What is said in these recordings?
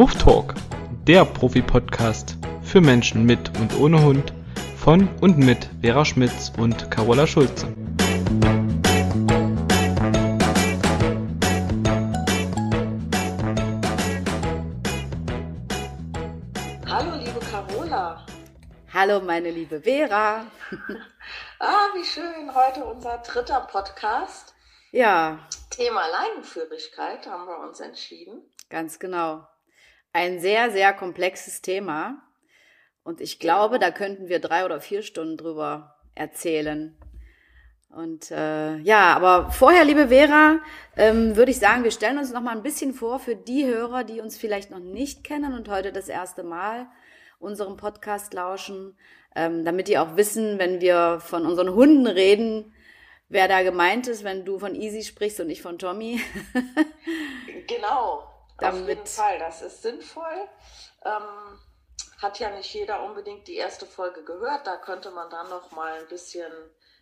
Wuff Talk, der Profi-Podcast für Menschen mit und ohne Hund von und mit Vera Schmitz und Carola Schulze. Hallo, liebe Carola. Hallo, meine liebe Vera. ah, wie schön. Heute unser dritter Podcast. Ja. Thema Leinenführigkeit haben wir uns entschieden. Ganz genau. Ein sehr, sehr komplexes Thema. Und ich glaube, da könnten wir drei oder vier Stunden drüber erzählen. Und äh, ja, aber vorher, liebe Vera, ähm, würde ich sagen, wir stellen uns noch mal ein bisschen vor für die Hörer, die uns vielleicht noch nicht kennen und heute das erste Mal unserem Podcast lauschen, ähm, damit die auch wissen, wenn wir von unseren Hunden reden, wer da gemeint ist, wenn du von Easy sprichst und ich von Tommy. genau, damit, auf jeden Fall, das ist sinnvoll. Ähm, hat ja nicht jeder unbedingt die erste Folge gehört, da könnte man dann noch mal ein bisschen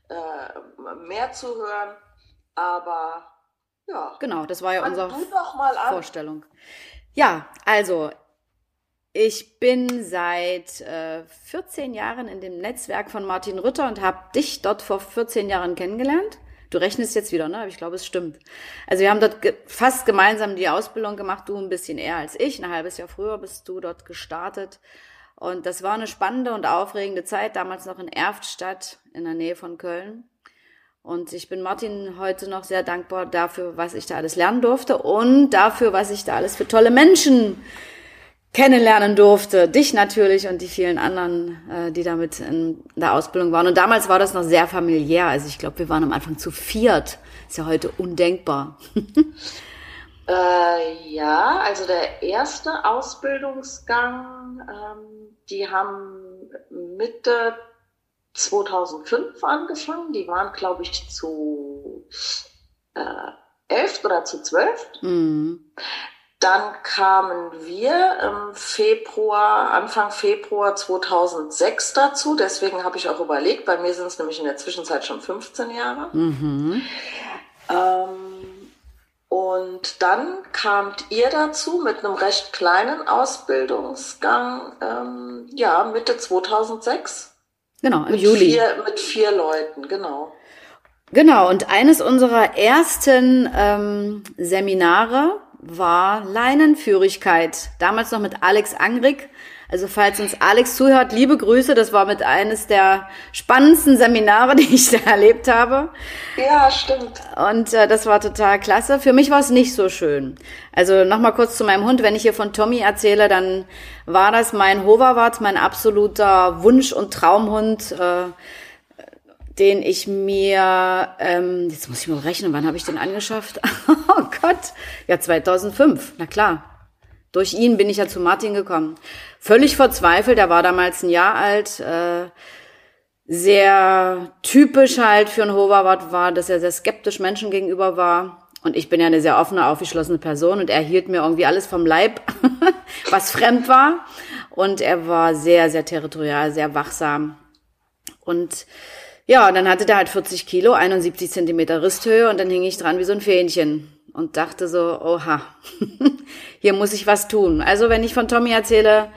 äh, mehr zu hören, aber ja. Genau, das war ja unsere Vorstellung. Ja, also ich bin seit äh, 14 Jahren in dem Netzwerk von Martin Rütter und habe dich dort vor 14 Jahren kennengelernt. Du rechnest jetzt wieder, ne? Aber ich glaube, es stimmt. Also wir haben dort ge fast gemeinsam die Ausbildung gemacht, du ein bisschen eher als ich. Ein halbes Jahr früher bist du dort gestartet. Und das war eine spannende und aufregende Zeit, damals noch in Erftstadt in der Nähe von Köln. Und ich bin Martin heute noch sehr dankbar dafür, was ich da alles lernen durfte und dafür, was ich da alles für tolle Menschen kennenlernen durfte. Dich natürlich und die vielen anderen, äh, die damit in der Ausbildung waren. Und damals war das noch sehr familiär. Also ich glaube, wir waren am Anfang zu viert. Ist ja heute undenkbar. äh, ja, also der erste Ausbildungsgang, ähm, die haben Mitte 2005 angefangen. Die waren, glaube ich, zu äh, elf oder zu zwölf. Mhm. Dann kamen wir im Februar, Anfang Februar 2006 dazu. Deswegen habe ich auch überlegt, bei mir sind es nämlich in der Zwischenzeit schon 15 Jahre. Mhm. Ähm, und dann kamt ihr dazu mit einem recht kleinen Ausbildungsgang, ähm, ja, Mitte 2006. Genau, im mit Juli. Vier, mit vier Leuten, genau. Genau, und eines unserer ersten ähm, Seminare war Leinenführigkeit. Damals noch mit Alex Angrig. Also falls uns Alex zuhört, liebe Grüße. Das war mit eines der spannendsten Seminare, die ich da erlebt habe. Ja, stimmt. Und äh, das war total klasse. Für mich war es nicht so schön. Also nochmal kurz zu meinem Hund. Wenn ich hier von Tommy erzähle, dann war das mein Hoverwart, mein absoluter Wunsch- und Traumhund. Äh, den ich mir, ähm, jetzt muss ich mal rechnen, wann habe ich den angeschafft? oh Gott, ja 2005, na klar. Durch ihn bin ich ja zu Martin gekommen. Völlig verzweifelt, er war damals ein Jahr alt. Äh, sehr typisch halt für einen Hoverwart war, dass er sehr skeptisch Menschen gegenüber war. Und ich bin ja eine sehr offene, aufgeschlossene Person und er hielt mir irgendwie alles vom Leib, was fremd war. Und er war sehr, sehr territorial, sehr wachsam. Und ja, und dann hatte der halt 40 Kilo, 71 Zentimeter Risthöhe und dann hing ich dran wie so ein Fähnchen und dachte so, oha, hier muss ich was tun. Also wenn ich von Tommy erzähle,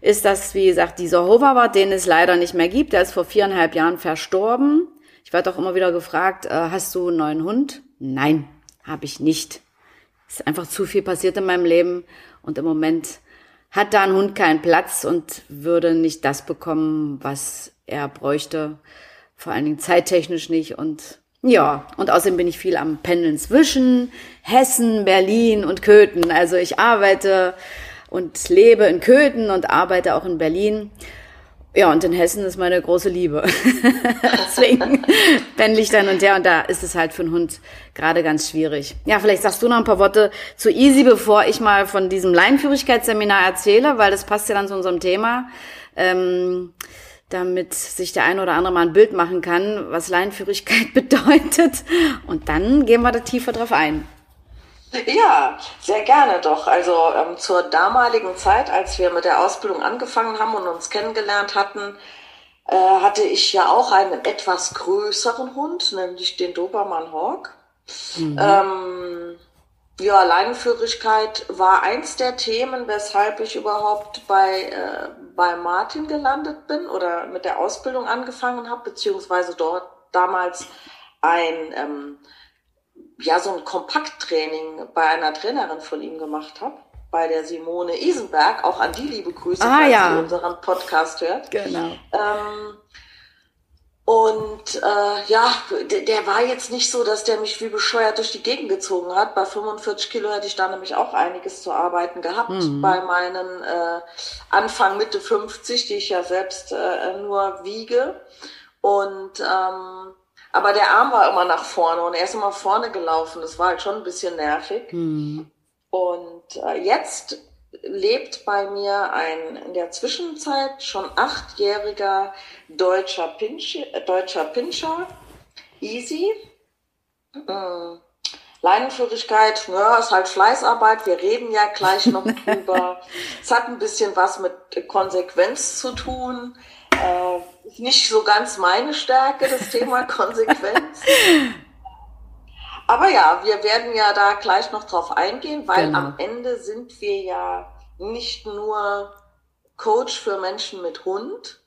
ist das, wie gesagt, dieser Hoverwart, den es leider nicht mehr gibt. Der ist vor viereinhalb Jahren verstorben. Ich werde auch immer wieder gefragt, äh, hast du einen neuen Hund? Nein, habe ich nicht. Ist einfach zu viel passiert in meinem Leben und im Moment hat da ein Hund keinen Platz und würde nicht das bekommen, was er bräuchte vor allen Dingen zeittechnisch nicht und ja, und außerdem bin ich viel am Pendeln zwischen Hessen, Berlin und Köthen. Also ich arbeite und lebe in Köthen und arbeite auch in Berlin. Ja, und in Hessen ist meine große Liebe. Deswegen pendle ich dann und her und da ist es halt für einen Hund gerade ganz schwierig. Ja, vielleicht sagst du noch ein paar Worte zu Easy, bevor ich mal von diesem Leinführigkeitsseminar erzähle, weil das passt ja dann zu unserem Thema. Ähm, damit sich der eine oder andere mal ein Bild machen kann, was Leinführigkeit bedeutet. Und dann gehen wir da tiefer drauf ein. Ja, sehr gerne doch. Also ähm, zur damaligen Zeit, als wir mit der Ausbildung angefangen haben und uns kennengelernt hatten, äh, hatte ich ja auch einen etwas größeren Hund, nämlich den Dobermann Hawk. Mhm. Ähm, ja, Leinenführigkeit war eins der Themen, weshalb ich überhaupt bei, äh, bei Martin gelandet bin oder mit der Ausbildung angefangen habe, beziehungsweise dort damals ein, ähm, ja, so ein Kompakttraining bei einer Trainerin von ihm gemacht habe, bei der Simone Isenberg. Auch an die liebe Grüße, ah, falls ja. sie unseren Podcast hört. Genau. Ähm, und äh, ja, der, der war jetzt nicht so, dass der mich wie bescheuert durch die Gegend gezogen hat. Bei 45 Kilo hätte ich da nämlich auch einiges zu arbeiten gehabt. Mhm. Bei meinen äh, Anfang, Mitte 50, die ich ja selbst äh, nur wiege. Und ähm, aber der Arm war immer nach vorne und er ist immer vorne gelaufen. Das war halt schon ein bisschen nervig. Mhm. Und äh, jetzt lebt bei mir ein in der Zwischenzeit schon achtjähriger deutscher, Pinch, äh, deutscher Pinscher, Easy. Äh, Leinenführigkeit, ja, ist halt Fleißarbeit. Wir reden ja gleich noch drüber. es hat ein bisschen was mit Konsequenz zu tun. Äh, nicht so ganz meine Stärke, das Thema Konsequenz. Aber ja, wir werden ja da gleich noch drauf eingehen, weil genau. am Ende sind wir ja nicht nur Coach für Menschen mit Hund,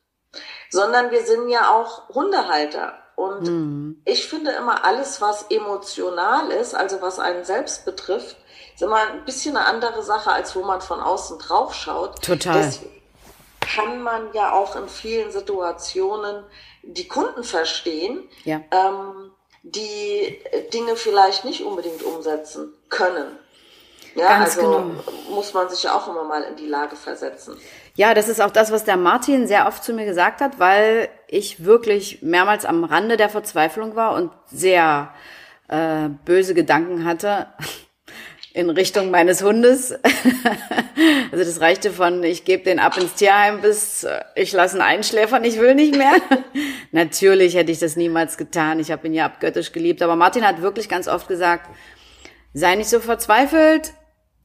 sondern wir sind ja auch Hundehalter. Und mhm. ich finde immer alles, was emotional ist, also was einen selbst betrifft, ist immer ein bisschen eine andere Sache, als wo man von außen drauf schaut. Total. Deswegen kann man ja auch in vielen Situationen die Kunden verstehen. Ja. Ähm, die Dinge vielleicht nicht unbedingt umsetzen können. Ja, Ganz also genau. muss man sich ja auch immer mal in die Lage versetzen. Ja, das ist auch das, was der Martin sehr oft zu mir gesagt hat, weil ich wirklich mehrmals am Rande der Verzweiflung war und sehr äh, böse Gedanken hatte in Richtung meines Hundes. also das reichte von, ich gebe den ab ins Tierheim bis äh, ich lasse ihn einschläfern, ich will nicht mehr. Natürlich hätte ich das niemals getan. Ich habe ihn ja abgöttisch geliebt. Aber Martin hat wirklich ganz oft gesagt, sei nicht so verzweifelt.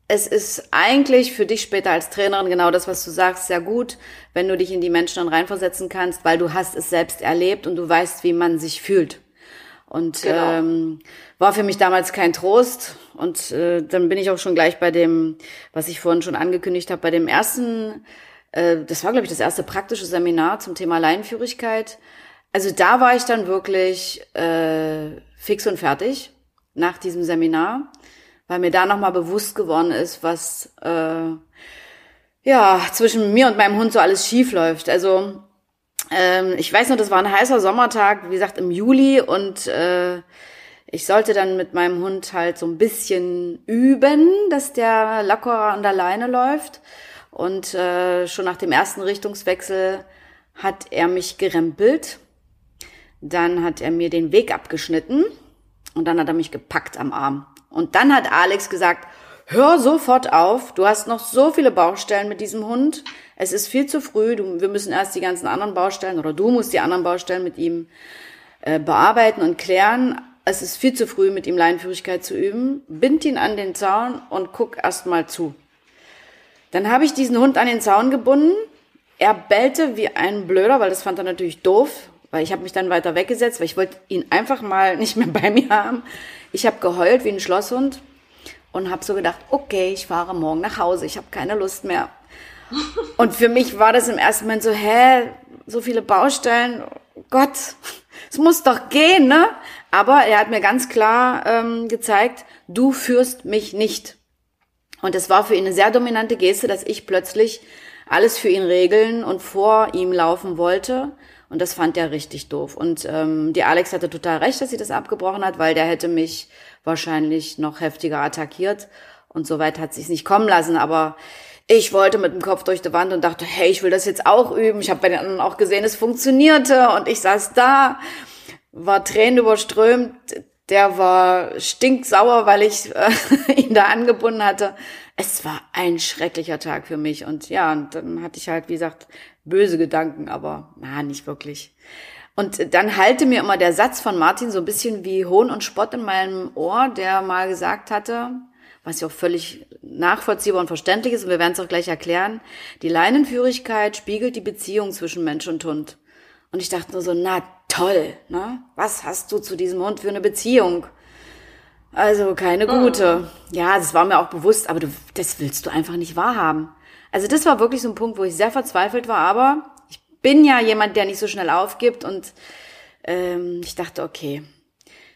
Es ist eigentlich für dich später als Trainerin genau das, was du sagst, sehr gut, wenn du dich in die Menschen dann reinversetzen kannst, weil du hast es selbst erlebt und du weißt, wie man sich fühlt. Und genau. ähm, war für mich damals kein Trost. Und äh, dann bin ich auch schon gleich bei dem, was ich vorhin schon angekündigt habe, bei dem ersten, äh, das war, glaube ich, das erste praktische Seminar zum Thema Leinenführigkeit. Also da war ich dann wirklich äh, fix und fertig nach diesem Seminar, weil mir da nochmal bewusst geworden ist, was äh, ja zwischen mir und meinem Hund so alles schief läuft. Also ähm, ich weiß noch, das war ein heißer Sommertag, wie gesagt, im Juli und äh, ich sollte dann mit meinem Hund halt so ein bisschen üben, dass der lockerer an der Leine läuft. Und äh, schon nach dem ersten Richtungswechsel hat er mich gerempelt. Dann hat er mir den Weg abgeschnitten und dann hat er mich gepackt am Arm. Und dann hat Alex gesagt, hör sofort auf, du hast noch so viele Baustellen mit diesem Hund. Es ist viel zu früh, du, wir müssen erst die ganzen anderen Baustellen oder du musst die anderen Baustellen mit ihm äh, bearbeiten und klären. Es ist viel zu früh, mit ihm Leinenführigkeit zu üben. Bind ihn an den Zaun und guck erst mal zu. Dann habe ich diesen Hund an den Zaun gebunden. Er bellte wie ein Blöder, weil das fand er natürlich doof, weil ich habe mich dann weiter weggesetzt, weil ich wollte ihn einfach mal nicht mehr bei mir haben. Ich habe geheult wie ein Schlosshund und habe so gedacht, okay, ich fahre morgen nach Hause, ich habe keine Lust mehr. Und für mich war das im ersten Moment so, hä, so viele Baustellen, Gott, es muss doch gehen, ne? Aber er hat mir ganz klar ähm, gezeigt, du führst mich nicht. Und es war für ihn eine sehr dominante Geste, dass ich plötzlich alles für ihn regeln und vor ihm laufen wollte. Und das fand er richtig doof. Und ähm, die Alex hatte total recht, dass sie das abgebrochen hat, weil der hätte mich wahrscheinlich noch heftiger attackiert. Und so weit hat sie es nicht kommen lassen. Aber ich wollte mit dem Kopf durch die Wand und dachte, hey, ich will das jetzt auch üben. Ich habe bei den anderen auch gesehen, es funktionierte und ich saß da, war Tränen überströmt. Der war stinksauer, weil ich äh, ihn da angebunden hatte. Es war ein schrecklicher Tag für mich und ja, und dann hatte ich halt, wie gesagt, böse Gedanken, aber na, nicht wirklich. Und dann halte mir immer der Satz von Martin so ein bisschen wie Hohn und Spott in meinem Ohr, der mal gesagt hatte, was ja auch völlig nachvollziehbar und verständlich ist, und wir werden es auch gleich erklären, die Leinenführigkeit spiegelt die Beziehung zwischen Mensch und Hund. Und ich dachte nur so, na toll, ne? Was hast du zu diesem Hund für eine Beziehung? Also keine gute. Mhm. Ja, das war mir auch bewusst, aber du, das willst du einfach nicht wahrhaben. Also das war wirklich so ein Punkt, wo ich sehr verzweifelt war, aber bin ja jemand, der nicht so schnell aufgibt und ähm, ich dachte, okay,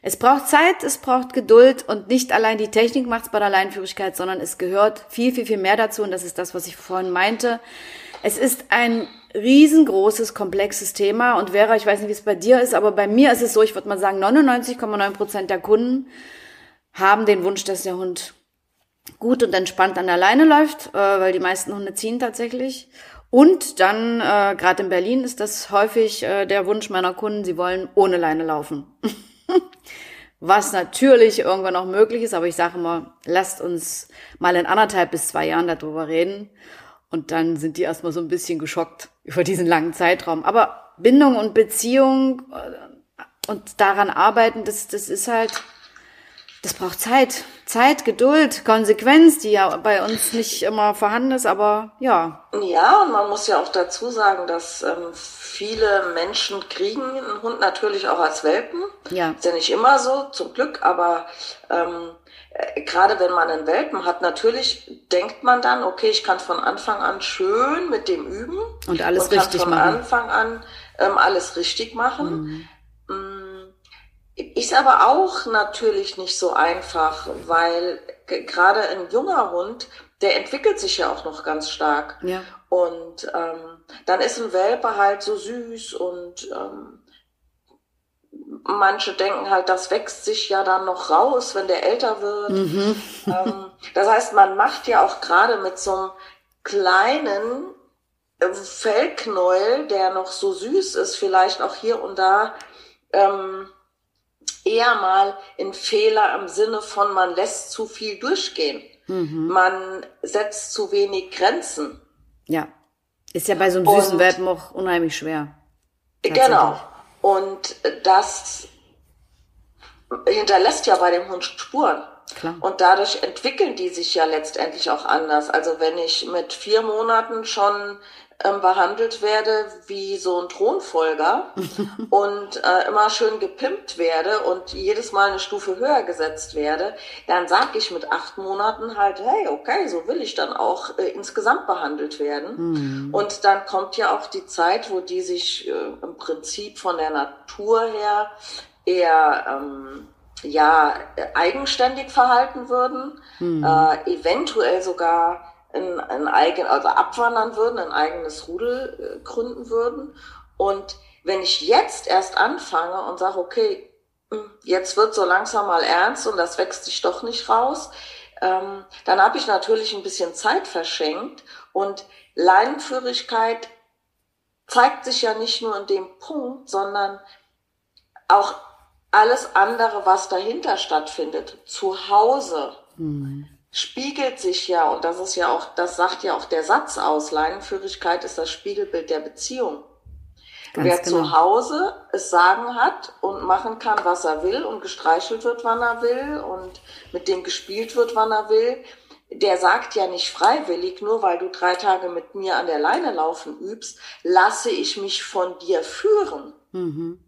es braucht Zeit, es braucht Geduld und nicht allein die Technik macht es bei der Leinführigkeit, sondern es gehört viel, viel, viel mehr dazu und das ist das, was ich vorhin meinte. Es ist ein riesengroßes, komplexes Thema und Vera, ich weiß nicht, wie es bei dir ist, aber bei mir ist es so, ich würde mal sagen, 99,9 Prozent der Kunden haben den Wunsch, dass der Hund gut und entspannt an der Leine läuft, äh, weil die meisten Hunde ziehen tatsächlich. Und dann, äh, gerade in Berlin, ist das häufig äh, der Wunsch meiner Kunden, sie wollen ohne Leine laufen. Was natürlich irgendwann noch möglich ist, aber ich sage immer, lasst uns mal in anderthalb bis zwei Jahren darüber reden. Und dann sind die erstmal so ein bisschen geschockt über diesen langen Zeitraum. Aber Bindung und Beziehung äh, und daran arbeiten, das, das ist halt, das braucht Zeit. Zeit, Geduld, Konsequenz, die ja bei uns nicht immer vorhanden ist, aber ja. Ja, und man muss ja auch dazu sagen, dass ähm, viele Menschen kriegen einen Hund natürlich auch als Welpen. Ja. Ist ja nicht immer so, zum Glück, aber ähm, äh, gerade wenn man einen Welpen hat, natürlich denkt man dann, okay, ich kann von Anfang an schön mit dem üben. Und alles und richtig machen. von Anfang an ähm, alles richtig machen. Mhm. Ist aber auch natürlich nicht so einfach, weil gerade ein junger Hund, der entwickelt sich ja auch noch ganz stark. Ja. Und ähm, dann ist ein Welpe halt so süß und ähm, manche denken halt, das wächst sich ja dann noch raus, wenn der älter wird. Mhm. Ähm, das heißt, man macht ja auch gerade mit so einem kleinen äh, Fellknäuel, der noch so süß ist, vielleicht auch hier und da ähm, eher mal in Fehler im Sinne von, man lässt zu viel durchgehen. Mhm. Man setzt zu wenig Grenzen. Ja. Ist ja bei so einem süßen Welpen auch unheimlich schwer. Genau. Und das hinterlässt ja bei dem Hund Spuren. Klar. Und dadurch entwickeln die sich ja letztendlich auch anders. Also wenn ich mit vier Monaten schon ähm, behandelt werde wie so ein Thronfolger und äh, immer schön gepimpt werde und jedes Mal eine Stufe höher gesetzt werde, dann sage ich mit acht Monaten halt, hey, okay, so will ich dann auch äh, insgesamt behandelt werden. Mhm. Und dann kommt ja auch die Zeit, wo die sich äh, im Prinzip von der Natur her eher ähm, ja eigenständig verhalten würden, mhm. äh, eventuell sogar ein, ein eigen, also abwandern würden, ein eigenes Rudel äh, gründen würden. Und wenn ich jetzt erst anfange und sage, okay, hm, jetzt wird so langsam mal ernst und das wächst sich doch nicht raus, ähm, dann habe ich natürlich ein bisschen Zeit verschenkt und Leinenführigkeit zeigt sich ja nicht nur in dem Punkt, sondern auch alles andere, was dahinter stattfindet, zu Hause. Mhm spiegelt sich ja, und das ist ja auch, das sagt ja auch der Satz aus, Leinenführigkeit ist das Spiegelbild der Beziehung. Ganz Wer genau. zu Hause es sagen hat und machen kann, was er will und gestreichelt wird, wann er will und mit dem gespielt wird, wann er will, der sagt ja nicht freiwillig, nur weil du drei Tage mit mir an der Leine laufen übst, lasse ich mich von dir führen. Mhm.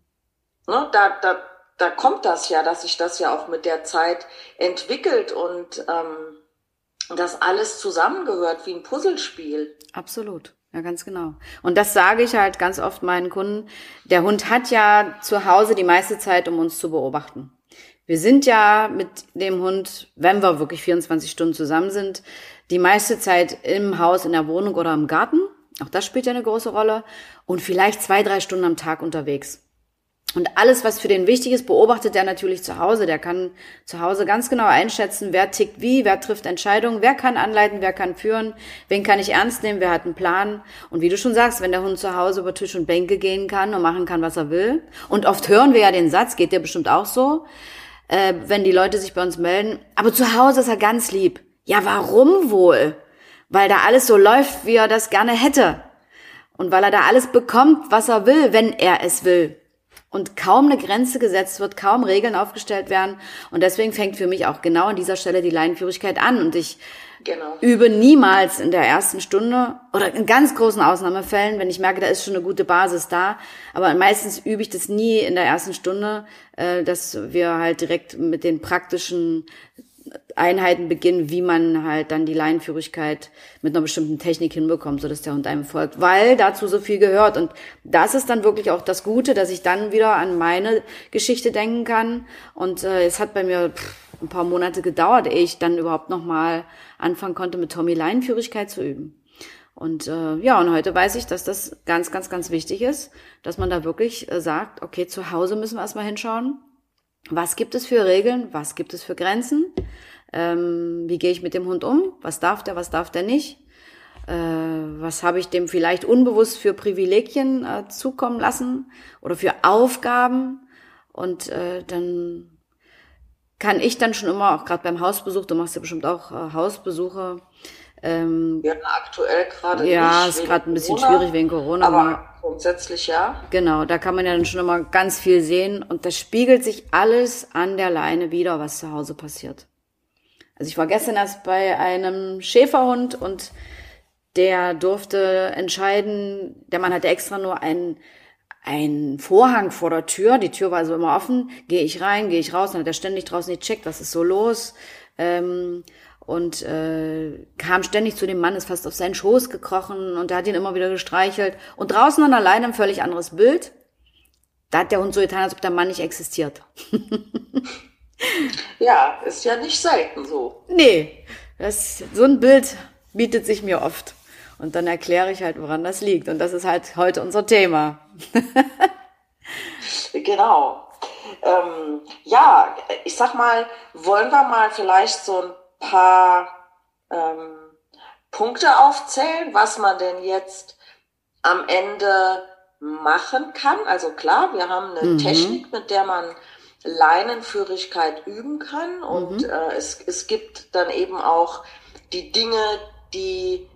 Ne, da, da, da kommt das ja, dass sich das ja auch mit der Zeit entwickelt und ähm, das alles zusammengehört wie ein Puzzlespiel. Absolut. Ja, ganz genau. Und das sage ich halt ganz oft meinen Kunden. Der Hund hat ja zu Hause die meiste Zeit, um uns zu beobachten. Wir sind ja mit dem Hund, wenn wir wirklich 24 Stunden zusammen sind, die meiste Zeit im Haus, in der Wohnung oder im Garten. Auch das spielt ja eine große Rolle. Und vielleicht zwei, drei Stunden am Tag unterwegs. Und alles, was für den wichtig ist, beobachtet er natürlich zu Hause. Der kann zu Hause ganz genau einschätzen, wer tickt wie, wer trifft Entscheidungen, wer kann anleiten, wer kann führen, wen kann ich ernst nehmen, wer hat einen Plan. Und wie du schon sagst, wenn der Hund zu Hause über Tisch und Bänke gehen kann und machen kann, was er will. Und oft hören wir ja den Satz, geht dir bestimmt auch so, äh, wenn die Leute sich bei uns melden. Aber zu Hause ist er ganz lieb. Ja, warum wohl? Weil da alles so läuft, wie er das gerne hätte. Und weil er da alles bekommt, was er will, wenn er es will. Und kaum eine Grenze gesetzt wird, kaum Regeln aufgestellt werden. Und deswegen fängt für mich auch genau an dieser Stelle die Leinenführigkeit an. Und ich genau. übe niemals in der ersten Stunde oder in ganz großen Ausnahmefällen, wenn ich merke, da ist schon eine gute Basis da. Aber meistens übe ich das nie in der ersten Stunde, äh, dass wir halt direkt mit den praktischen Einheiten beginnen, wie man halt dann die Leinenführigkeit mit einer bestimmten Technik hinbekommt, sodass der Hund einem folgt, weil dazu so viel gehört. Und das ist dann wirklich auch das Gute, dass ich dann wieder an meine Geschichte denken kann. Und äh, es hat bei mir pff, ein paar Monate gedauert, ehe ich dann überhaupt nochmal anfangen konnte, mit Tommy Leinenführigkeit zu üben. Und äh, ja, und heute weiß ich, dass das ganz, ganz, ganz wichtig ist, dass man da wirklich äh, sagt, okay, zu Hause müssen wir erstmal hinschauen. Was gibt es für Regeln? Was gibt es für Grenzen? Ähm, wie gehe ich mit dem Hund um? Was darf der, was darf der nicht? Äh, was habe ich dem vielleicht unbewusst für Privilegien äh, zukommen lassen oder für Aufgaben? Und äh, dann kann ich dann schon immer, auch gerade beim Hausbesuch, du machst ja bestimmt auch äh, Hausbesuche. Ähm, ja, aktuell gerade Ja, ist gerade ein bisschen schwierig wegen Corona. Aber grundsätzlich ja. Genau, da kann man ja dann schon immer ganz viel sehen und das spiegelt sich alles an der Leine wieder, was zu Hause passiert. Also ich war gestern erst bei einem Schäferhund und der durfte entscheiden, der Mann hatte extra nur einen, einen Vorhang vor der Tür, die Tür war also immer offen, gehe ich rein, gehe ich raus, dann hat er ständig draußen gecheckt, was ist so los, ähm, und äh, kam ständig zu dem Mann, ist fast auf seinen Schoß gekrochen und er hat ihn immer wieder gestreichelt. Und draußen dann allein ein völlig anderes Bild. Da hat der Hund so getan, als ob der Mann nicht existiert. Ja, ist ja nicht selten so. Nee, das, so ein Bild bietet sich mir oft. Und dann erkläre ich halt, woran das liegt. Und das ist halt heute unser Thema. genau. Ähm, ja, ich sag mal, wollen wir mal vielleicht so ein paar ähm, Punkte aufzählen, was man denn jetzt am Ende machen kann. Also klar, wir haben eine mhm. Technik, mit der man Leinenführigkeit üben kann. Und mhm. äh, es, es gibt dann eben auch die Dinge, die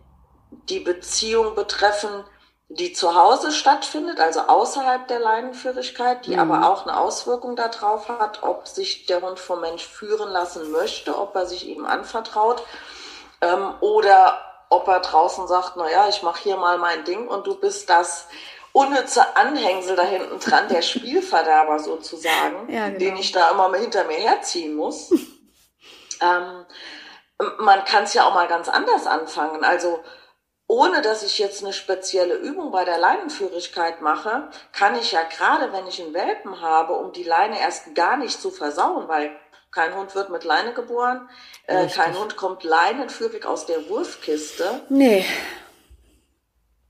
die Beziehung betreffen, die zu Hause stattfindet, also außerhalb der Leinenführigkeit, die mhm. aber auch eine Auswirkung darauf hat, ob sich der Hund vom Mensch führen lassen möchte, ob er sich ihm anvertraut ähm, oder ob er draußen sagt, na ja, ich mache hier mal mein Ding und du bist das unnütze Anhängsel da hinten dran, der Spielverderber sozusagen, ja, genau. den ich da immer hinter mir herziehen muss. ähm, man kann es ja auch mal ganz anders anfangen. Also ohne dass ich jetzt eine spezielle Übung bei der Leinenführigkeit mache, kann ich ja gerade, wenn ich einen Welpen habe, um die Leine erst gar nicht zu versauen, weil kein Hund wird mit Leine geboren, äh, kein Hund kommt leinenführig aus der Wurfkiste. Nee.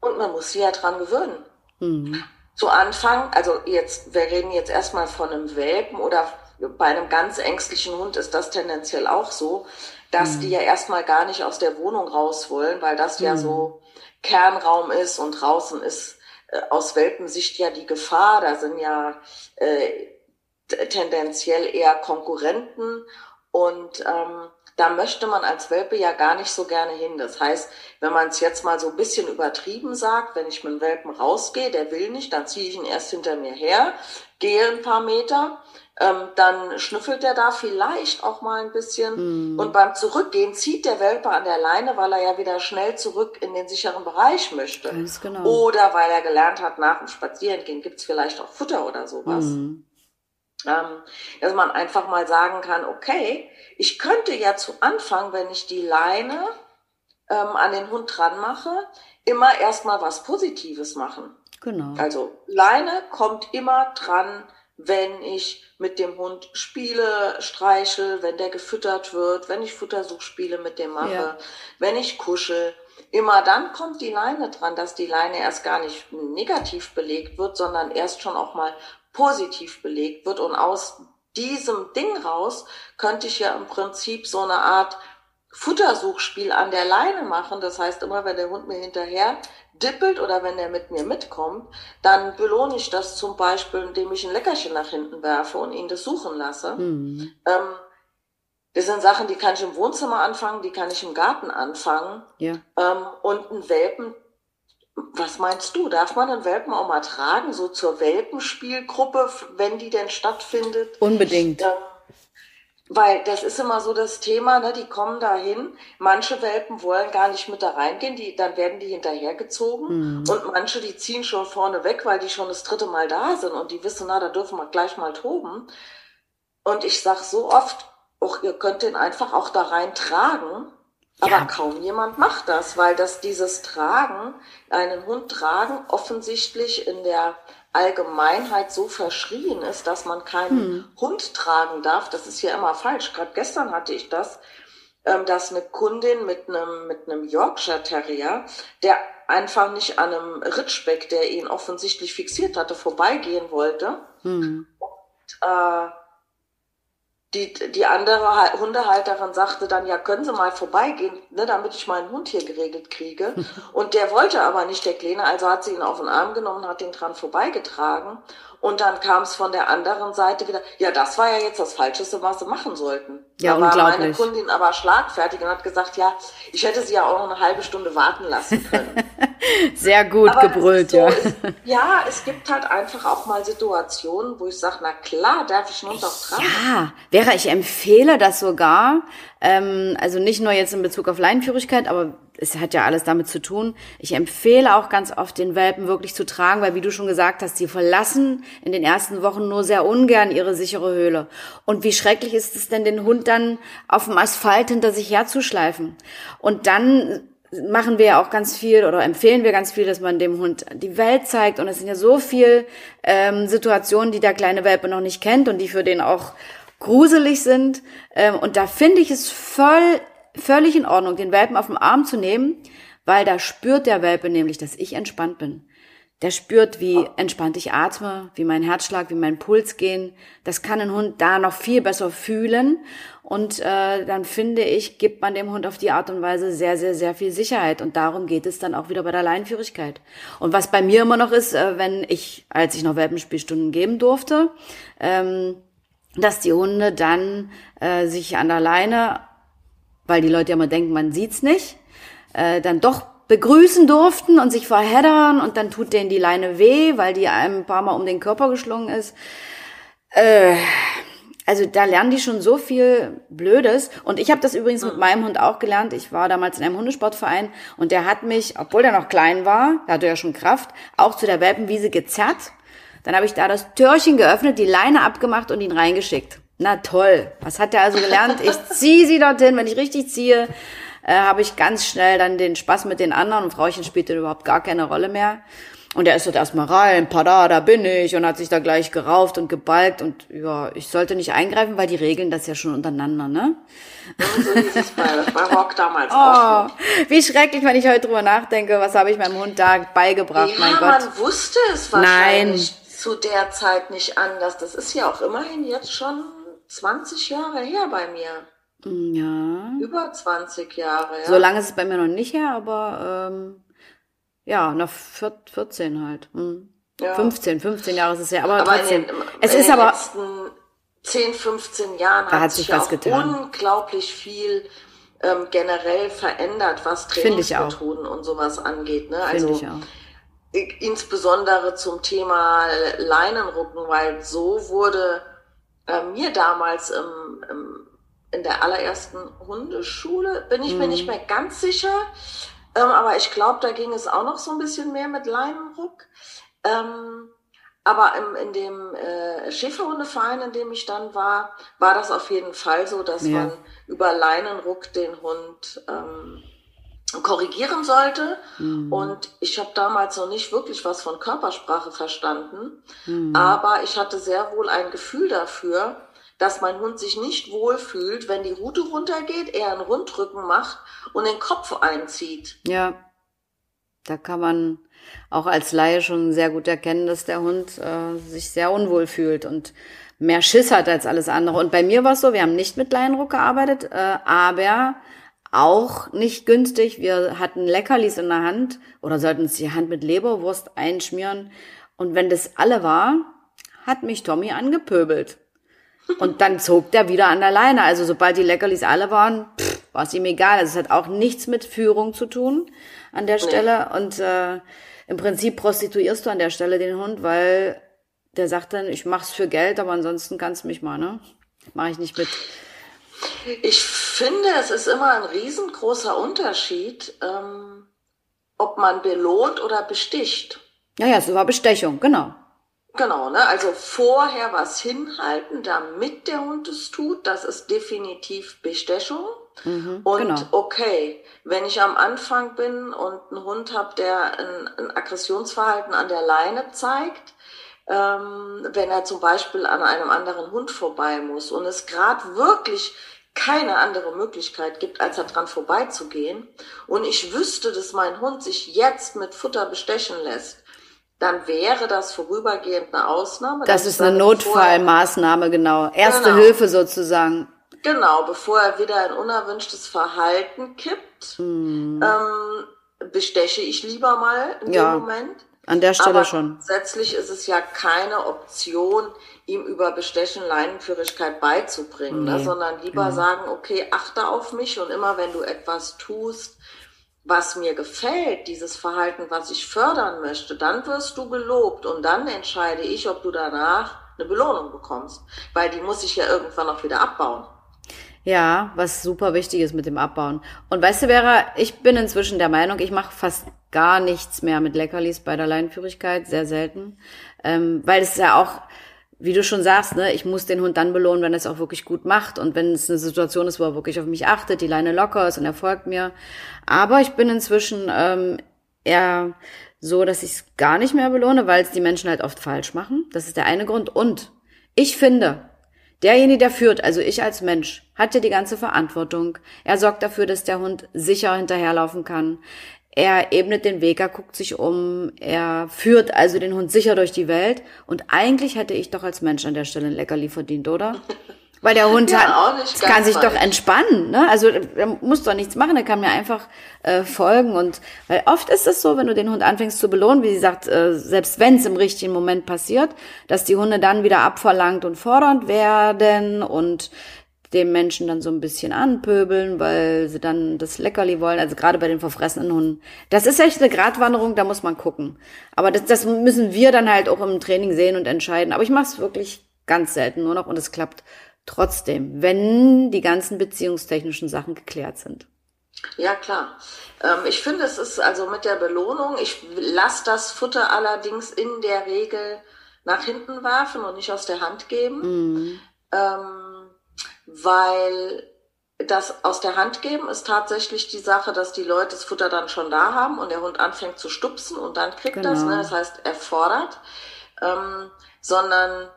Und man muss sie ja dran gewöhnen. Mhm. Zu Anfang, also jetzt, wir reden jetzt erstmal von einem Welpen oder bei einem ganz ängstlichen Hund ist das tendenziell auch so, dass mhm. die ja erstmal gar nicht aus der Wohnung raus wollen, weil das mhm. ja so Kernraum ist und draußen ist äh, aus Welpensicht ja die Gefahr. Da sind ja äh, tendenziell eher Konkurrenten und ähm, da möchte man als Welpe ja gar nicht so gerne hin. Das heißt, wenn man es jetzt mal so ein bisschen übertrieben sagt, wenn ich mit dem Welpen rausgehe, der will nicht, dann ziehe ich ihn erst hinter mir her, gehe ein paar Meter, ähm, dann schnüffelt er da vielleicht auch mal ein bisschen. Mm. Und beim Zurückgehen zieht der Welpe an der Leine, weil er ja wieder schnell zurück in den sicheren Bereich möchte. Ganz genau. Oder weil er gelernt hat, nach dem Spazierengehen gibt es vielleicht auch Futter oder sowas. Mm. Ähm, dass man einfach mal sagen kann, okay, ich könnte ja zu Anfang, wenn ich die Leine ähm, an den Hund dran mache, immer erstmal was Positives machen. Genau. Also Leine kommt immer dran, wenn ich mit dem Hund spiele, streichel, wenn der gefüttert wird, wenn ich Futtersuchspiele mit dem mache, ja. wenn ich kuschel. Immer dann kommt die Leine dran, dass die Leine erst gar nicht negativ belegt wird, sondern erst schon auch mal positiv belegt wird. Und aus diesem Ding raus könnte ich ja im Prinzip so eine Art Futtersuchspiel an der Leine machen. Das heißt, immer wenn der Hund mir hinterher dippelt oder wenn er mit mir mitkommt, dann belohne ich das zum Beispiel, indem ich ein Leckerchen nach hinten werfe und ihn das suchen lasse. Mhm. Ähm, das sind Sachen, die kann ich im Wohnzimmer anfangen, die kann ich im Garten anfangen. Ja. Ähm, und ein Welpen Was meinst du? Darf man einen Welpen auch mal tragen, so zur Welpenspielgruppe, wenn die denn stattfindet? Unbedingt. Ja. Weil das ist immer so das Thema, ne? die kommen da hin. Manche Welpen wollen gar nicht mit da reingehen, die, dann werden die hinterhergezogen. Mhm. Und manche, die ziehen schon vorne weg, weil die schon das dritte Mal da sind und die wissen, na, da dürfen wir gleich mal toben. Und ich sag so oft, auch ihr könnt den einfach auch da rein tragen. Aber ja. kaum jemand macht das, weil das dieses Tragen, einen Hund tragen, offensichtlich in der Allgemeinheit so verschrien ist, dass man keinen hm. Hund tragen darf. Das ist ja immer falsch. Gerade gestern hatte ich das, ähm, dass eine Kundin mit einem, mit einem Yorkshire Terrier, der einfach nicht an einem Ritschbeck, der ihn offensichtlich fixiert hatte, vorbeigehen wollte. Hm. Und, äh, die, die andere Hundehalterin sagte dann, ja, können Sie mal vorbeigehen, ne, damit ich meinen Hund hier geregelt kriege. Und der wollte aber nicht, der Kleine, also hat sie ihn auf den Arm genommen, hat ihn dran vorbeigetragen. Und dann kam es von der anderen Seite wieder, ja, das war ja jetzt das Falscheste, was sie machen sollten. Ja, da war meine Kundin aber schlagfertig und hat gesagt, ja, ich hätte sie ja auch noch eine halbe Stunde warten lassen können. Sehr gut aber gebrüllt, so, ja. Es, ja, es gibt halt einfach auch mal Situationen, wo ich sage, na klar, darf ich nun doch tragen. Ja, Vera, ich empfehle das sogar, ähm, also nicht nur jetzt in Bezug auf Leinenführigkeit, aber es hat ja alles damit zu tun. Ich empfehle auch ganz oft, den Welpen wirklich zu tragen, weil wie du schon gesagt hast, die verlassen in den ersten Wochen nur sehr ungern ihre sichere Höhle. Und wie schrecklich ist es denn, den Hund dann auf dem Asphalt hinter sich herzuschleifen? Und dann machen wir ja auch ganz viel oder empfehlen wir ganz viel, dass man dem Hund die Welt zeigt. Und es sind ja so viel ähm, Situationen, die der kleine Welpe noch nicht kennt und die für den auch gruselig sind. Ähm, und da finde ich es voll völlig in Ordnung, den Welpen auf den Arm zu nehmen, weil da spürt der Welpe nämlich, dass ich entspannt bin. Der spürt, wie entspannt ich atme, wie mein Herzschlag, wie mein Puls gehen. Das kann ein Hund da noch viel besser fühlen. Und äh, dann finde ich, gibt man dem Hund auf die Art und Weise sehr, sehr, sehr viel Sicherheit. Und darum geht es dann auch wieder bei der Leinführigkeit. Und was bei mir immer noch ist, äh, wenn ich, als ich noch Welpenspielstunden geben durfte, ähm, dass die Hunde dann äh, sich an der Leine weil die Leute ja immer denken, man sieht's nicht, äh, dann doch begrüßen durften und sich verheddern und dann tut denen die Leine weh, weil die einem ein paar Mal um den Körper geschlungen ist. Äh, also da lernen die schon so viel Blödes. Und ich habe das übrigens mit mhm. meinem Hund auch gelernt. Ich war damals in einem Hundesportverein und der hat mich, obwohl der noch klein war, der hatte ja schon Kraft, auch zu der Welpenwiese gezerrt. Dann habe ich da das Türchen geöffnet, die Leine abgemacht und ihn reingeschickt. Na toll. Was hat er also gelernt? Ich ziehe sie dorthin. Wenn ich richtig ziehe, äh, habe ich ganz schnell dann den Spaß mit den anderen und Frauchen spielte überhaupt gar keine Rolle mehr. Und er ist dort erstmal rein, pada, da bin ich und hat sich da gleich gerauft und gebalgt und ja, ich sollte nicht eingreifen, weil die regeln das ja schon untereinander, ne? Ja, so hieß es bei, bei Rock damals oh, auch. Wie schrecklich, wenn ich heute drüber nachdenke, was habe ich meinem Hund da beigebracht, ja, mein Gott. man wusste es wahrscheinlich Nein. zu der Zeit nicht anders. Das ist ja auch immerhin jetzt schon 20 Jahre her bei mir. Mm, ja. Über 20 Jahre, ja. So lange ist es bei mir noch nicht her, aber ähm, ja, noch 14 halt. Hm. Ja. 15, 15 Jahre ist es her, aber, aber trotzdem. Den, es ist aber. 10, 15 Jahren da hat sich was auch getan. unglaublich viel ähm, generell verändert, was Trainingsmethoden und sowas angeht. Ne? Also ich auch. insbesondere zum Thema Leinenrucken, weil so wurde äh, mir damals im, im, in der allerersten Hundeschule, bin ich mhm. mir nicht mehr ganz sicher, ähm, aber ich glaube, da ging es auch noch so ein bisschen mehr mit Leinenruck. Ähm, aber im, in dem äh, Schäferhundeverein, in dem ich dann war, war das auf jeden Fall so, dass ja. man über Leinenruck den Hund ähm, korrigieren sollte. Mhm. Und ich habe damals noch nicht wirklich was von Körpersprache verstanden, mhm. aber ich hatte sehr wohl ein Gefühl dafür, dass mein Hund sich nicht wohlfühlt, wenn die Rute runtergeht, er einen Rundrücken macht und den Kopf einzieht. Ja, da kann man auch als Laie schon sehr gut erkennen, dass der Hund äh, sich sehr unwohl fühlt und mehr Schiss hat als alles andere. Und bei mir war es so, wir haben nicht mit Leinenruck gearbeitet, äh, aber auch nicht günstig. Wir hatten Leckerlis in der Hand oder sollten uns die Hand mit Leberwurst einschmieren. Und wenn das alle war, hat mich Tommy angepöbelt. Und dann zog der wieder an der Leine. Also sobald die Leckerlis alle waren, war es ihm egal. Also es hat auch nichts mit Führung zu tun an der Stelle. Und äh, im Prinzip prostituierst du an der Stelle den Hund, weil der sagt dann, ich mach's für Geld, aber ansonsten kannst du mich mal, ne? Mach ich nicht mit. Ich finde, es ist immer ein riesengroßer Unterschied, ähm, ob man belohnt oder besticht. Ja, ja, es war Bestechung, genau. Genau, ne? Also vorher was hinhalten, damit der Hund es tut, das ist definitiv Bestechung. Mhm, und genau. okay, wenn ich am Anfang bin und einen Hund habe, der ein, ein, Aggressionsverhalten an der Leine zeigt, ähm, wenn er zum Beispiel an einem anderen Hund vorbei muss und es gerade wirklich keine andere Möglichkeit gibt, als daran vorbeizugehen und ich wüsste, dass mein Hund sich jetzt mit Futter bestechen lässt, dann wäre das vorübergehend eine Ausnahme. Das ist eine Notfallmaßnahme, genau. Erste genau. Hilfe sozusagen. Genau, bevor er wieder ein unerwünschtes Verhalten kippt, hm. ähm, besteche ich lieber mal in ja, dem Moment. An der Stelle Aber schon. Grundsätzlich ist es ja keine Option, ihm über Bestechen Leinenführigkeit beizubringen, ne? nee, ne? sondern lieber genau. sagen, okay, achte auf mich und immer wenn du etwas tust, was mir gefällt, dieses Verhalten, was ich fördern möchte, dann wirst du gelobt und dann entscheide ich, ob du danach eine Belohnung bekommst, weil die muss ich ja irgendwann auch wieder abbauen. Ja, was super wichtig ist mit dem Abbauen. Und weißt du, Vera, ich bin inzwischen der Meinung, ich mache fast gar nichts mehr mit Leckerlis bei der Leinenführigkeit, sehr selten, ähm, weil es ja auch wie du schon sagst, ne, ich muss den Hund dann belohnen, wenn er es auch wirklich gut macht und wenn es eine Situation ist, wo er wirklich auf mich achtet, die Leine locker ist und er folgt mir. Aber ich bin inzwischen ähm, eher so, dass ich es gar nicht mehr belohne, weil es die Menschen halt oft falsch machen. Das ist der eine Grund. Und ich finde, derjenige, der führt, also ich als Mensch, hat ja die ganze Verantwortung. Er sorgt dafür, dass der Hund sicher hinterherlaufen kann. Er ebnet den Weg, er guckt sich um, er führt also den Hund sicher durch die Welt. Und eigentlich hätte ich doch als Mensch an der Stelle ein Leckerli verdient, oder? Weil der Hund ja, hat, kann sich doch entspannen, ne? Also er muss doch nichts machen, er kann mir einfach äh, folgen. Und weil oft ist es so, wenn du den Hund anfängst zu belohnen, wie sie sagt, äh, selbst wenn es im richtigen Moment passiert, dass die Hunde dann wieder abverlangt und fordernd werden und dem Menschen dann so ein bisschen anpöbeln, weil sie dann das Leckerli wollen. Also gerade bei den verfressenen Hunden. Das ist echt eine Gratwanderung, da muss man gucken. Aber das, das müssen wir dann halt auch im Training sehen und entscheiden. Aber ich mache es wirklich ganz selten nur noch und es klappt trotzdem, wenn die ganzen beziehungstechnischen Sachen geklärt sind. Ja, klar. Ähm, ich finde, es ist also mit der Belohnung, ich lasse das Futter allerdings in der Regel nach hinten werfen und nicht aus der Hand geben. Mhm. Ähm, weil das aus der Hand geben ist tatsächlich die Sache, dass die Leute das Futter dann schon da haben und der Hund anfängt zu stupsen und dann kriegt genau. das, ne? das heißt, er fordert, ähm, sondern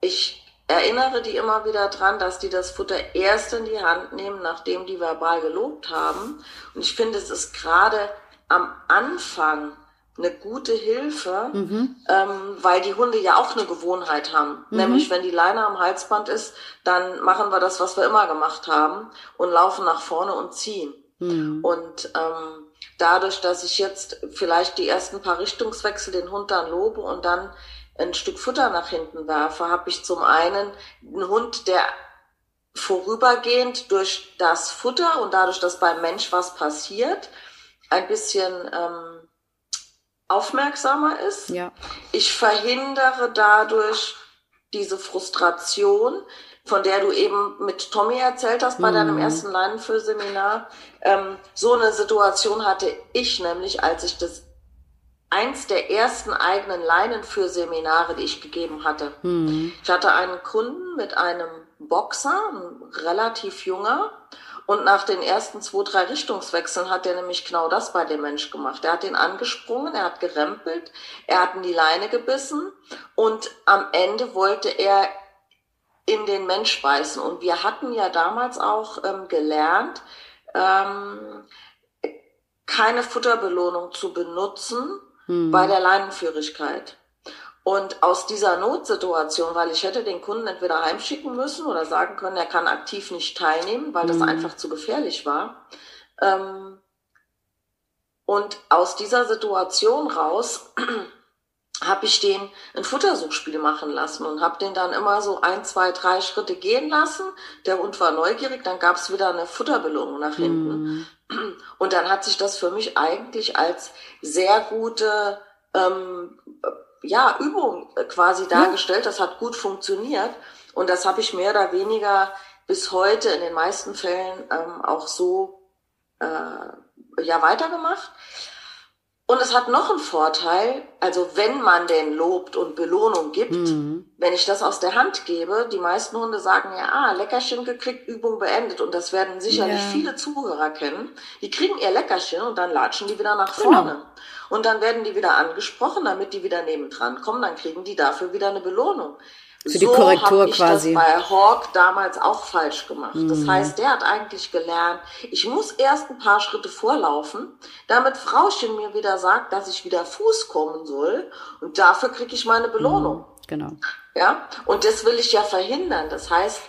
ich erinnere die immer wieder dran, dass die das Futter erst in die Hand nehmen, nachdem die verbal gelobt haben. Und ich finde, es ist gerade am Anfang eine gute Hilfe, mhm. ähm, weil die Hunde ja auch eine Gewohnheit haben. Mhm. Nämlich, wenn die Leine am Halsband ist, dann machen wir das, was wir immer gemacht haben und laufen nach vorne und ziehen. Mhm. Und ähm, dadurch, dass ich jetzt vielleicht die ersten paar Richtungswechsel den Hund dann lobe und dann ein Stück Futter nach hinten werfe, habe ich zum einen einen Hund, der vorübergehend durch das Futter und dadurch, dass beim Mensch was passiert, ein bisschen ähm, aufmerksamer ist. Ja. Ich verhindere dadurch diese Frustration, von der du eben mit Tommy erzählt hast bei mhm. deinem ersten Leinenfüllseminar. Ähm, so eine Situation hatte ich nämlich, als ich das eins der ersten eigenen Leinenführseminare, die ich gegeben hatte. Mhm. Ich hatte einen Kunden mit einem Boxer, ein relativ junger, und nach den ersten zwei, drei Richtungswechseln hat er nämlich genau das bei dem Mensch gemacht. Er hat ihn angesprungen, er hat gerempelt, er hat in die Leine gebissen und am Ende wollte er in den Mensch beißen. Und wir hatten ja damals auch ähm, gelernt, ähm, keine Futterbelohnung zu benutzen hm. bei der Leinenführigkeit. Und aus dieser Notsituation, weil ich hätte den Kunden entweder heimschicken müssen oder sagen können, er kann aktiv nicht teilnehmen, weil das mhm. einfach zu gefährlich war. Ähm, und aus dieser Situation raus habe ich den ein Futtersuchspiel machen lassen und habe den dann immer so ein, zwei, drei Schritte gehen lassen. Der Hund war neugierig, dann gab es wieder eine Futterbelohnung nach hinten. Mhm. Und dann hat sich das für mich eigentlich als sehr gute ähm, ja, Übung quasi dargestellt. Das hat gut funktioniert. Und das habe ich mehr oder weniger bis heute in den meisten Fällen ähm, auch so äh, ja weitergemacht. Und es hat noch einen Vorteil, also wenn man den lobt und Belohnung gibt, mhm. wenn ich das aus der Hand gebe, die meisten Hunde sagen ja, ah, Leckerchen gekriegt, Übung beendet. Und das werden sicherlich ja. viele Zuhörer kennen. Die kriegen ihr Leckerchen und dann latschen die wieder nach genau. vorne. Genau. Und dann werden die wieder angesprochen, damit die wieder nebendran kommen. Dann kriegen die dafür wieder eine Belohnung. Für die so Korrektur ich quasi. Das bei Hawk damals auch falsch gemacht. Mhm. Das heißt, der hat eigentlich gelernt, ich muss erst ein paar Schritte vorlaufen, damit Frauchen mir wieder sagt, dass ich wieder Fuß kommen soll und dafür kriege ich meine Belohnung. Mhm. Genau. Ja, und das will ich ja verhindern. Das heißt,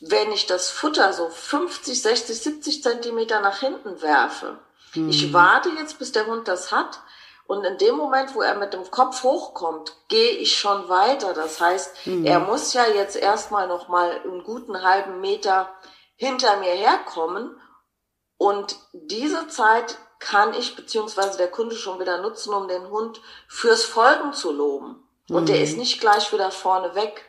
wenn ich das Futter so 50, 60, 70 Zentimeter nach hinten werfe, mhm. ich warte jetzt, bis der Hund das hat, und in dem Moment, wo er mit dem Kopf hochkommt, gehe ich schon weiter. Das heißt, mhm. er muss ja jetzt erstmal noch mal einen guten halben Meter hinter mir herkommen. Und diese Zeit kann ich beziehungsweise der Kunde schon wieder nutzen, um den Hund fürs Folgen zu loben. Und mhm. der ist nicht gleich wieder vorne weg.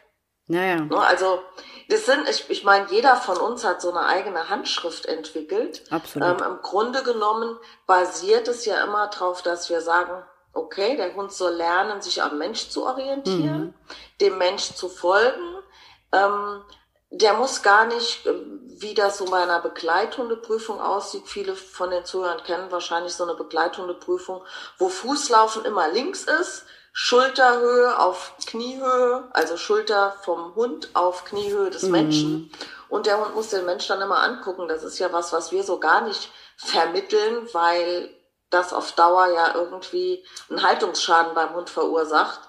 Naja. Ne, also das sind, ich, ich meine, jeder von uns hat so eine eigene Handschrift entwickelt. Absolut. Ähm, Im Grunde genommen basiert es ja immer darauf, dass wir sagen, okay, der Hund soll lernen, sich am Mensch zu orientieren, mhm. dem Mensch zu folgen. Ähm, der muss gar nicht, äh, wie das so bei einer Begleithundeprüfung aussieht. Viele von den Zuhörern kennen wahrscheinlich so eine Begleithundeprüfung, wo Fußlaufen immer links ist Schulterhöhe auf Kniehöhe, also Schulter vom Hund auf Kniehöhe des mhm. Menschen. Und der Hund muss den Mensch dann immer angucken. Das ist ja was, was wir so gar nicht vermitteln, weil das auf Dauer ja irgendwie einen Haltungsschaden beim Hund verursacht.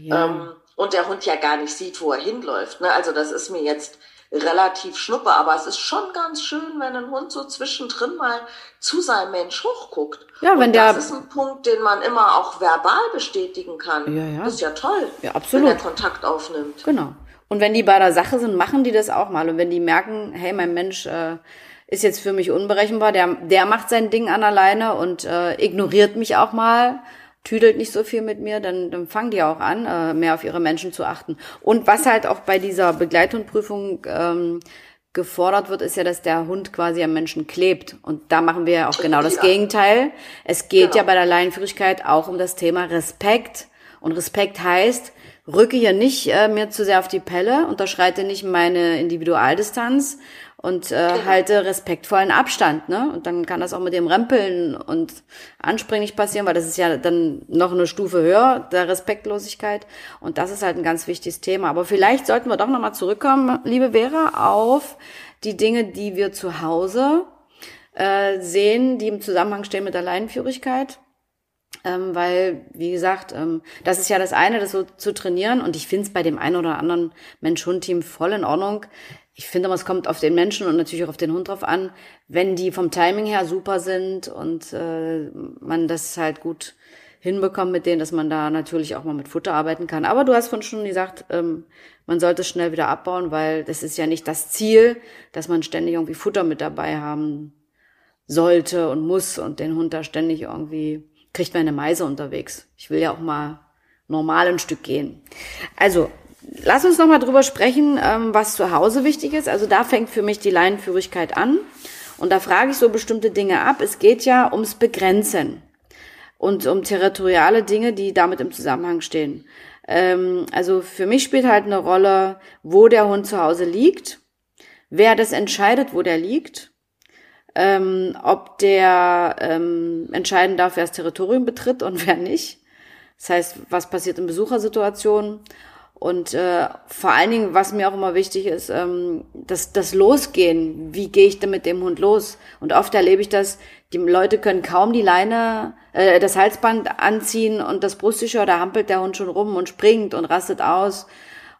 Ja. Ähm, und der Hund ja gar nicht sieht, wo er hinläuft. Ne? Also das ist mir jetzt relativ schnuppe, aber es ist schon ganz schön, wenn ein Hund so zwischendrin mal zu seinem Mensch hochguckt. Ja, wenn Und der. Das ist ein Punkt, den man immer auch verbal bestätigen kann. Ja, ja. Das ist ja toll. Ja, absolut. Wenn er Kontakt aufnimmt. Genau. Und wenn die bei der Sache sind, machen die das auch mal. Und wenn die merken, hey, mein Mensch äh, ist jetzt für mich unberechenbar, der, der macht sein Ding an alleine und äh, ignoriert mich auch mal tüdelt nicht so viel mit mir, dann, dann fangen die auch an, äh, mehr auf ihre Menschen zu achten. Und was halt auch bei dieser Begleithundprüfung ähm, gefordert wird, ist ja, dass der Hund quasi am Menschen klebt. Und da machen wir ja auch genau das ja. Gegenteil. Es geht genau. ja bei der Leinenführigkeit auch um das Thema Respekt. Und Respekt heißt, rücke hier nicht äh, mir zu sehr auf die Pelle, unterschreite nicht meine Individualdistanz und äh, genau. halte respektvollen Abstand, ne? Und dann kann das auch mit dem Rempeln und Anspringen nicht passieren, weil das ist ja dann noch eine Stufe höher der Respektlosigkeit und das ist halt ein ganz wichtiges Thema. Aber vielleicht sollten wir doch nochmal zurückkommen, liebe Vera, auf die Dinge, die wir zu Hause äh, sehen, die im Zusammenhang stehen mit der Leinenführigkeit. Ähm, weil, wie gesagt, ähm, das ist ja das eine, das so zu trainieren. Und ich finde es bei dem einen oder anderen Mensch-Hund-Team voll in Ordnung, ich finde, es kommt auf den Menschen und natürlich auch auf den Hund drauf an, wenn die vom Timing her super sind und äh, man das halt gut hinbekommt mit denen, dass man da natürlich auch mal mit Futter arbeiten kann. Aber du hast von schon gesagt, ähm, man sollte es schnell wieder abbauen, weil das ist ja nicht das Ziel, dass man ständig irgendwie Futter mit dabei haben sollte und muss und den Hund da ständig irgendwie kriegt man eine Meise unterwegs. Ich will ja auch mal normal ein Stück gehen. Also lass uns noch mal drüber sprechen, ähm, was zu Hause wichtig ist. Also da fängt für mich die Leinenführigkeit an. Und da frage ich so bestimmte Dinge ab. Es geht ja ums Begrenzen und um territoriale Dinge, die damit im Zusammenhang stehen. Ähm, also für mich spielt halt eine Rolle, wo der Hund zu Hause liegt, wer das entscheidet, wo der liegt, ähm, ob der ähm, entscheiden darf, wer das Territorium betritt und wer nicht. Das heißt, was passiert in Besuchersituationen und äh, vor allen Dingen, was mir auch immer wichtig ist, ähm, das, das Losgehen. Wie gehe ich denn mit dem Hund los? Und oft erlebe ich das, die Leute können kaum die Leine, äh, das Halsband anziehen und das Brusttücher, da hampelt der Hund schon rum und springt und rastet aus.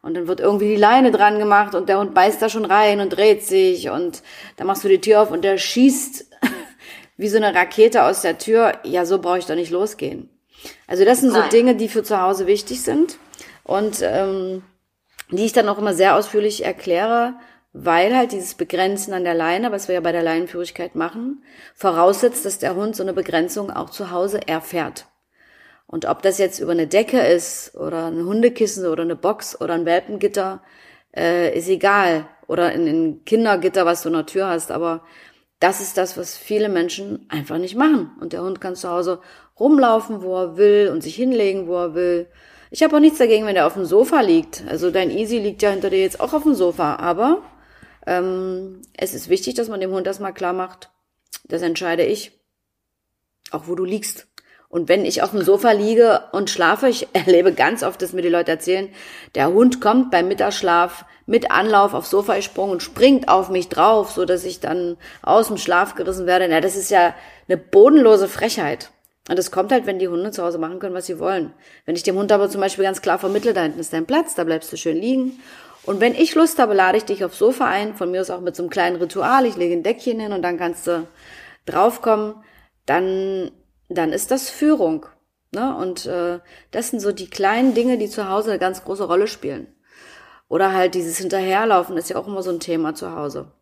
Und dann wird irgendwie die Leine dran gemacht und der Hund beißt da schon rein und dreht sich und dann machst du die Tür auf und der schießt wie so eine Rakete aus der Tür. Ja, so brauche ich doch nicht losgehen. Also das sind so. Dinge, die für zu Hause wichtig sind und ähm, die ich dann auch immer sehr ausführlich erkläre, weil halt dieses Begrenzen an der Leine, was wir ja bei der Leinenführigkeit machen, voraussetzt, dass der Hund so eine Begrenzung auch zu Hause erfährt. Und ob das jetzt über eine Decke ist oder ein Hundekissen oder eine Box oder ein Welpengitter, äh, ist egal. Oder ein, ein Kindergitter, was du in der Tür hast. Aber das ist das, was viele Menschen einfach nicht machen. Und der Hund kann zu Hause rumlaufen, wo er will und sich hinlegen, wo er will. Ich habe auch nichts dagegen, wenn er auf dem Sofa liegt. Also dein Easy liegt ja hinter dir jetzt auch auf dem Sofa. Aber ähm, es ist wichtig, dass man dem Hund das mal klar macht. Das entscheide ich. Auch wo du liegst. Und wenn ich auf dem Sofa liege und schlafe, ich erlebe ganz oft, dass mir die Leute erzählen, der Hund kommt beim Mittagsschlaf mit Anlauf aufs Sofa gesprungen und springt auf mich drauf, so dass ich dann aus dem Schlaf gerissen werde. Na, das ist ja eine bodenlose Frechheit. Und das kommt halt, wenn die Hunde zu Hause machen können, was sie wollen. Wenn ich dem Hund aber zum Beispiel ganz klar vermittle, da hinten ist dein Platz, da bleibst du schön liegen. Und wenn ich Lust habe, lade ich dich aufs Sofa ein, von mir aus auch mit so einem kleinen Ritual, ich lege ein Deckchen hin und dann kannst du draufkommen, dann, dann ist das Führung. Ne? Und äh, das sind so die kleinen Dinge, die zu Hause eine ganz große Rolle spielen. Oder halt dieses Hinterherlaufen ist ja auch immer so ein Thema zu Hause.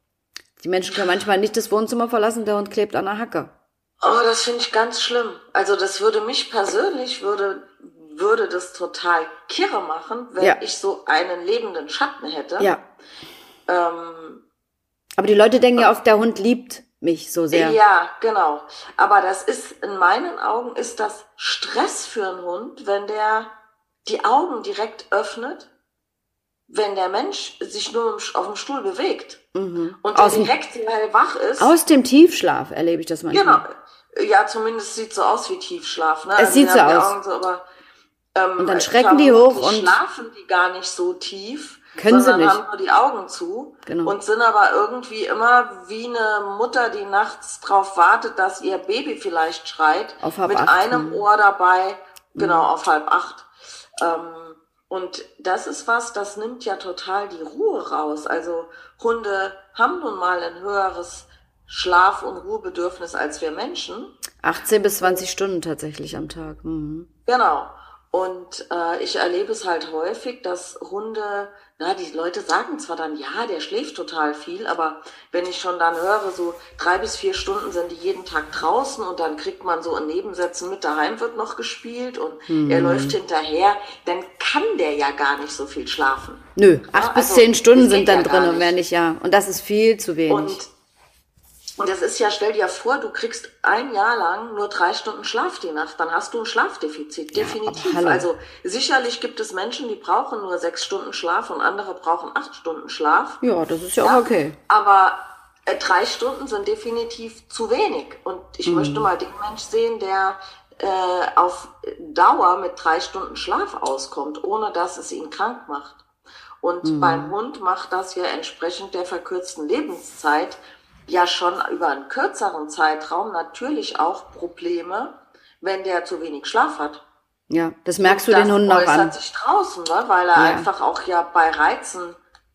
Die Menschen können manchmal nicht das Wohnzimmer verlassen, der Hund klebt an der Hacke. Oh, das finde ich ganz schlimm. Also das würde mich persönlich, würde, würde das total kirre machen, wenn Ja. ich so einen lebenden Schatten hätte. Ja. Ähm, Aber die Leute denken ja oft, der Hund liebt mich so sehr. Ja, genau. Aber das ist, in meinen Augen, ist das Stress für einen Hund, wenn der die Augen direkt öffnet, wenn der Mensch sich nur auf dem Stuhl bewegt Mhm. und Aus der dem- direkt hellwach ist. Aus dem Tiefschlaf erlebe ich das manchmal. Genau. Ja, zumindest sieht so aus wie Tiefschlaf. Ne? Es sieht die haben so aus. So, aber, ähm, Und dann schrecken die hoch und- schlafen die gar nicht so tief, Können sie nicht. haben nur die Augen zu Genau. und sind aber irgendwie immer wie eine Mutter, die nachts drauf wartet, dass ihr Baby vielleicht schreit, Auf halb mit acht, einem mhm. Ohr dabei, genau auf halb acht. Ähm, und das ist was, das nimmt ja total die Ruhe raus. Also Hunde haben nun mal ein höheres Schlaf- und Ruhebedürfnis als wir Menschen. 18 bis 20 Stunden tatsächlich am Tag. Mhm. Genau. Und äh, ich erlebe es halt häufig, dass Hunde, na, die Leute sagen zwar dann, ja, der schläft total viel, aber wenn ich schon dann höre, so drei bis vier Stunden sind die jeden Tag draußen und dann kriegt man so in Nebensätzen mit, daheim wird noch gespielt und er läuft hinterher, dann kann der ja gar nicht so viel schlafen. Nö, acht bis also, zehn Stunden sind dann ja drin und nicht. nicht, ja. Und das ist viel zu wenig. Und, und das ist ja, stell dir vor, du kriegst ein Jahr lang nur drei Stunden Schlaf die Nacht, dann hast du ein Schlafdefizit, definitiv. hallo. also sicherlich gibt es Menschen, die brauchen nur sechs Stunden Schlaf und andere brauchen acht Stunden Schlaf. ja, das ist ja, Ja, auch okay. Aber äh, drei Stunden sind definitiv zu wenig. Und ich Mhm. möchte mal den Mensch sehen, der äh, auf Dauer mit drei Stunden Schlaf auskommt, ohne dass es ihn krank macht. Und Mhm. beim Hund macht das ja entsprechend der verkürzten Lebenszeit ja schon über einen kürzeren Zeitraum natürlich auch Probleme, wenn der zu wenig Schlaf hat. Ja, das merkst du das den Hunden auch an. sich draußen, ne? weil er Ja. einfach auch ja bei Reizen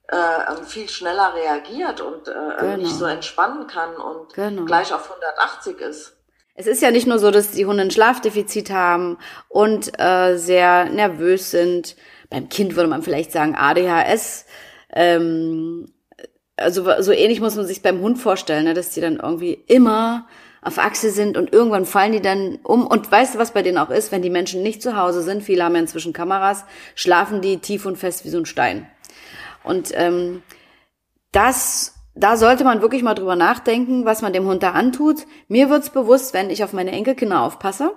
äh, viel schneller reagiert und äh, Genau. nicht so entspannen kann und Genau. gleich auf 180 ist. Es ist ja nicht nur so, dass die Hunde ein Schlafdefizit haben und äh, sehr nervös sind. Beim Kind würde man vielleicht sagen ADHS. Ähm, also so ähnlich muss man sich beim Hund vorstellen, ne, dass die dann irgendwie immer auf Achse sind und irgendwann fallen die dann um. Und weißt du, was bei denen auch ist? Wenn die Menschen nicht zu Hause sind, viele haben ja inzwischen Kameras, schlafen die tief und fest wie so ein Stein. Und ähm, das, da sollte man wirklich mal drüber nachdenken, was man dem Hund da antut. Mir wird's bewusst, wenn ich auf meine Enkelkinder aufpasse.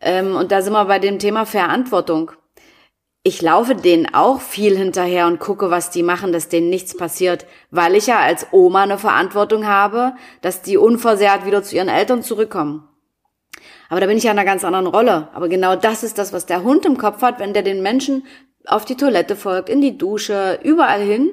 Ähm, und da sind wir bei dem Thema Verantwortung. Ich laufe denen auch viel hinterher und gucke, was die machen, dass denen nichts passiert, weil ich ja als Oma eine Verantwortung habe, dass die unversehrt wieder zu ihren Eltern zurückkommen. Aber da bin ich ja in einer ganz anderen Rolle. Aber genau das ist das, was der Hund im Kopf hat, wenn der den Menschen auf die Toilette folgt, in die Dusche, überall hin,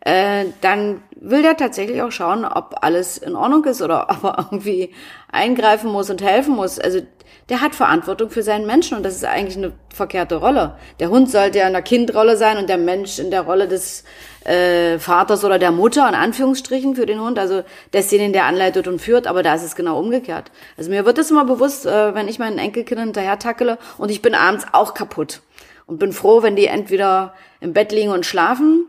äh, dann will der tatsächlich auch schauen, ob alles in Ordnung ist oder ob er irgendwie eingreifen muss und helfen muss. Also der hat Verantwortung für seinen Menschen und das ist eigentlich eine verkehrte Rolle. Der Hund sollte ja in der Kindrolle sein und der Mensch in der Rolle des äh, Vaters oder der Mutter, in Anführungsstrichen, für den Hund, also desjenigen, der anleitet und führt, aber da ist es genau umgekehrt. Also mir wird es immer bewusst, äh, wenn ich meinen Enkelkindern hinterher tackele und ich bin abends auch kaputt und bin froh, wenn die entweder im Bett liegen und schlafen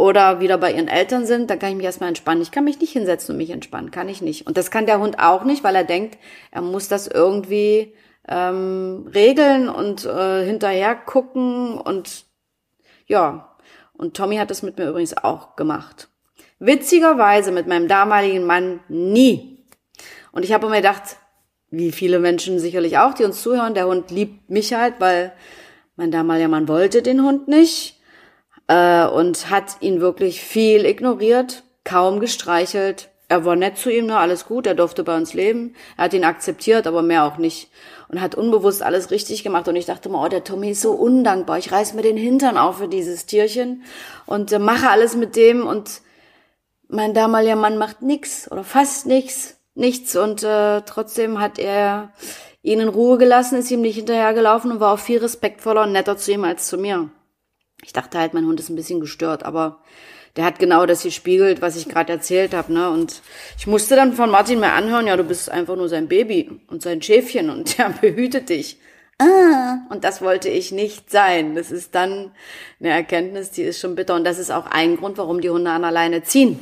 oder wieder bei ihren Eltern sind, dann kann ich mich erstmal entspannen. Ich kann mich nicht hinsetzen und mich entspannen, kann ich nicht. Und das kann der Hund auch nicht, weil er denkt, er muss das irgendwie ähm, regeln und äh, hinterher gucken und ja. Und Tommy hat das mit mir übrigens auch gemacht. Witzigerweise mit meinem damaligen Mann nie. Und ich habe mir gedacht, wie viele Menschen sicherlich auch, die uns zuhören, der Hund liebt mich halt, weil mein damaliger Mann wollte den Hund nicht äh, und hat ihn wirklich viel ignoriert, kaum gestreichelt. Er war nett zu ihm, ne, alles gut, er durfte bei uns leben. Er hat ihn akzeptiert, aber mehr auch nicht. Und hat unbewusst alles richtig gemacht. Und ich dachte mal, oh, der Tommy ist so undankbar. Ich reiß mir den Hintern auf für dieses Tierchen und äh, mache alles mit dem. Und mein damaliger Mann macht nix oder fast nix, nichts. Und äh, trotzdem hat er ihn in Ruhe gelassen, ist ihm nicht hinterhergelaufen und war auch viel respektvoller und netter zu ihm als zu mir. Ich dachte halt, mein Hund ist ein bisschen gestört, aber der hat genau das gespiegelt, was ich gerade erzählt habe, ne? Und ich musste dann von Martin mir anhören, ja, du bist einfach nur sein Baby und sein Schäfchen und der behütet dich. Ah, und das wollte ich nicht sein. Das ist dann eine Erkenntnis, die ist schon bitter. Und das ist auch ein Grund, warum die Hunde an alleine ziehen.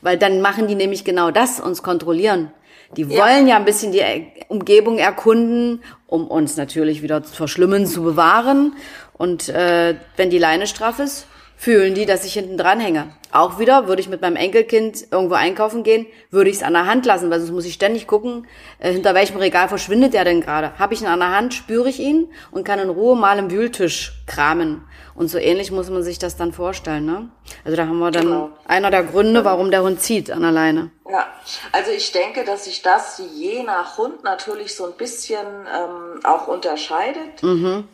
Weil dann machen die nämlich genau das, uns kontrollieren. Die wollen ja. ja ein bisschen die Umgebung erkunden, um uns natürlich wieder vor Schlimmen zu bewahren. Und äh, wenn die Leine straff ist, fühlen die, dass ich hinten dran hänge. Auch wieder würde ich mit meinem Enkelkind irgendwo einkaufen gehen, würde ich es an der Hand lassen, weil sonst muss ich ständig gucken, äh, hinter welchem Regal verschwindet der denn gerade. Habe ich ihn an der Hand, spüre ich ihn und kann in Ruhe mal im Wühltisch kramen. Und so ähnlich muss man sich das dann vorstellen. Ne? Also da haben wir dann genau. einer der Gründe, warum der Hund zieht an der Leine. Ja, also ich denke, dass sich das je nach Hund natürlich so ein bisschen ähm, auch unterscheidet. Mhm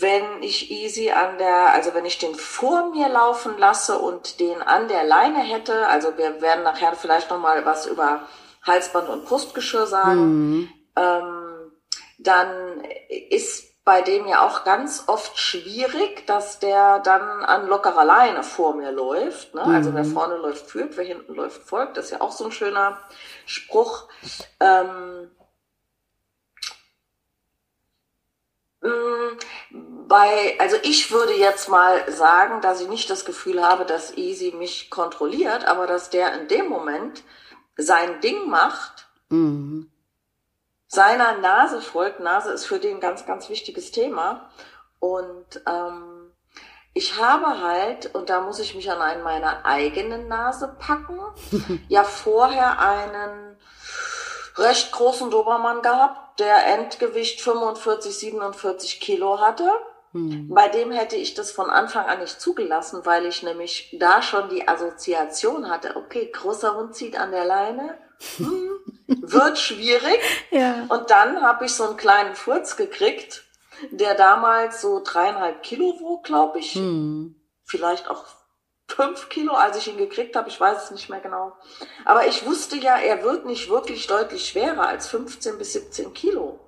wenn ich Easy an der, also wenn ich den vor mir laufen lasse und den an der Leine hätte, also wir werden nachher vielleicht noch mal was über Halsband und Brustgeschirr sagen, mhm. ähm, dann ist bei dem ja auch ganz oft schwierig, dass der dann an lockerer Leine vor mir läuft. Ne? Mhm. Also wer vorne läuft, führt, wer hinten läuft, folgt. Das ist ja auch so ein schöner Spruch. Ähm, bei, also ich würde jetzt mal sagen, dass ich nicht das Gefühl habe, dass Easy mich kontrolliert, aber dass der in dem Moment sein Ding macht, mhm. seiner Nase folgt. Nase ist für den ein ganz, ganz wichtiges Thema. Und ähm, ich habe halt, und da muss ich mich an einen meiner eigenen Nase packen, ja vorher einen recht großen Dobermann gehabt, der Endgewicht 45, 47 Kilo hatte. Hm. Bei dem hätte ich das von Anfang an nicht zugelassen, weil ich nämlich da schon die Assoziation hatte, okay, großer Hund zieht an der Leine, hm, wird schwierig. ja. Und dann habe ich so einen kleinen Furz gekriegt, der damals so dreieinhalb Kilo wog, glaube ich. Hm. Vielleicht auch fünf Kilo, als ich ihn gekriegt habe. Ich weiß es nicht mehr genau. Aber ich wusste ja, er wird nicht wirklich deutlich schwerer als 15 bis 17 Kilo.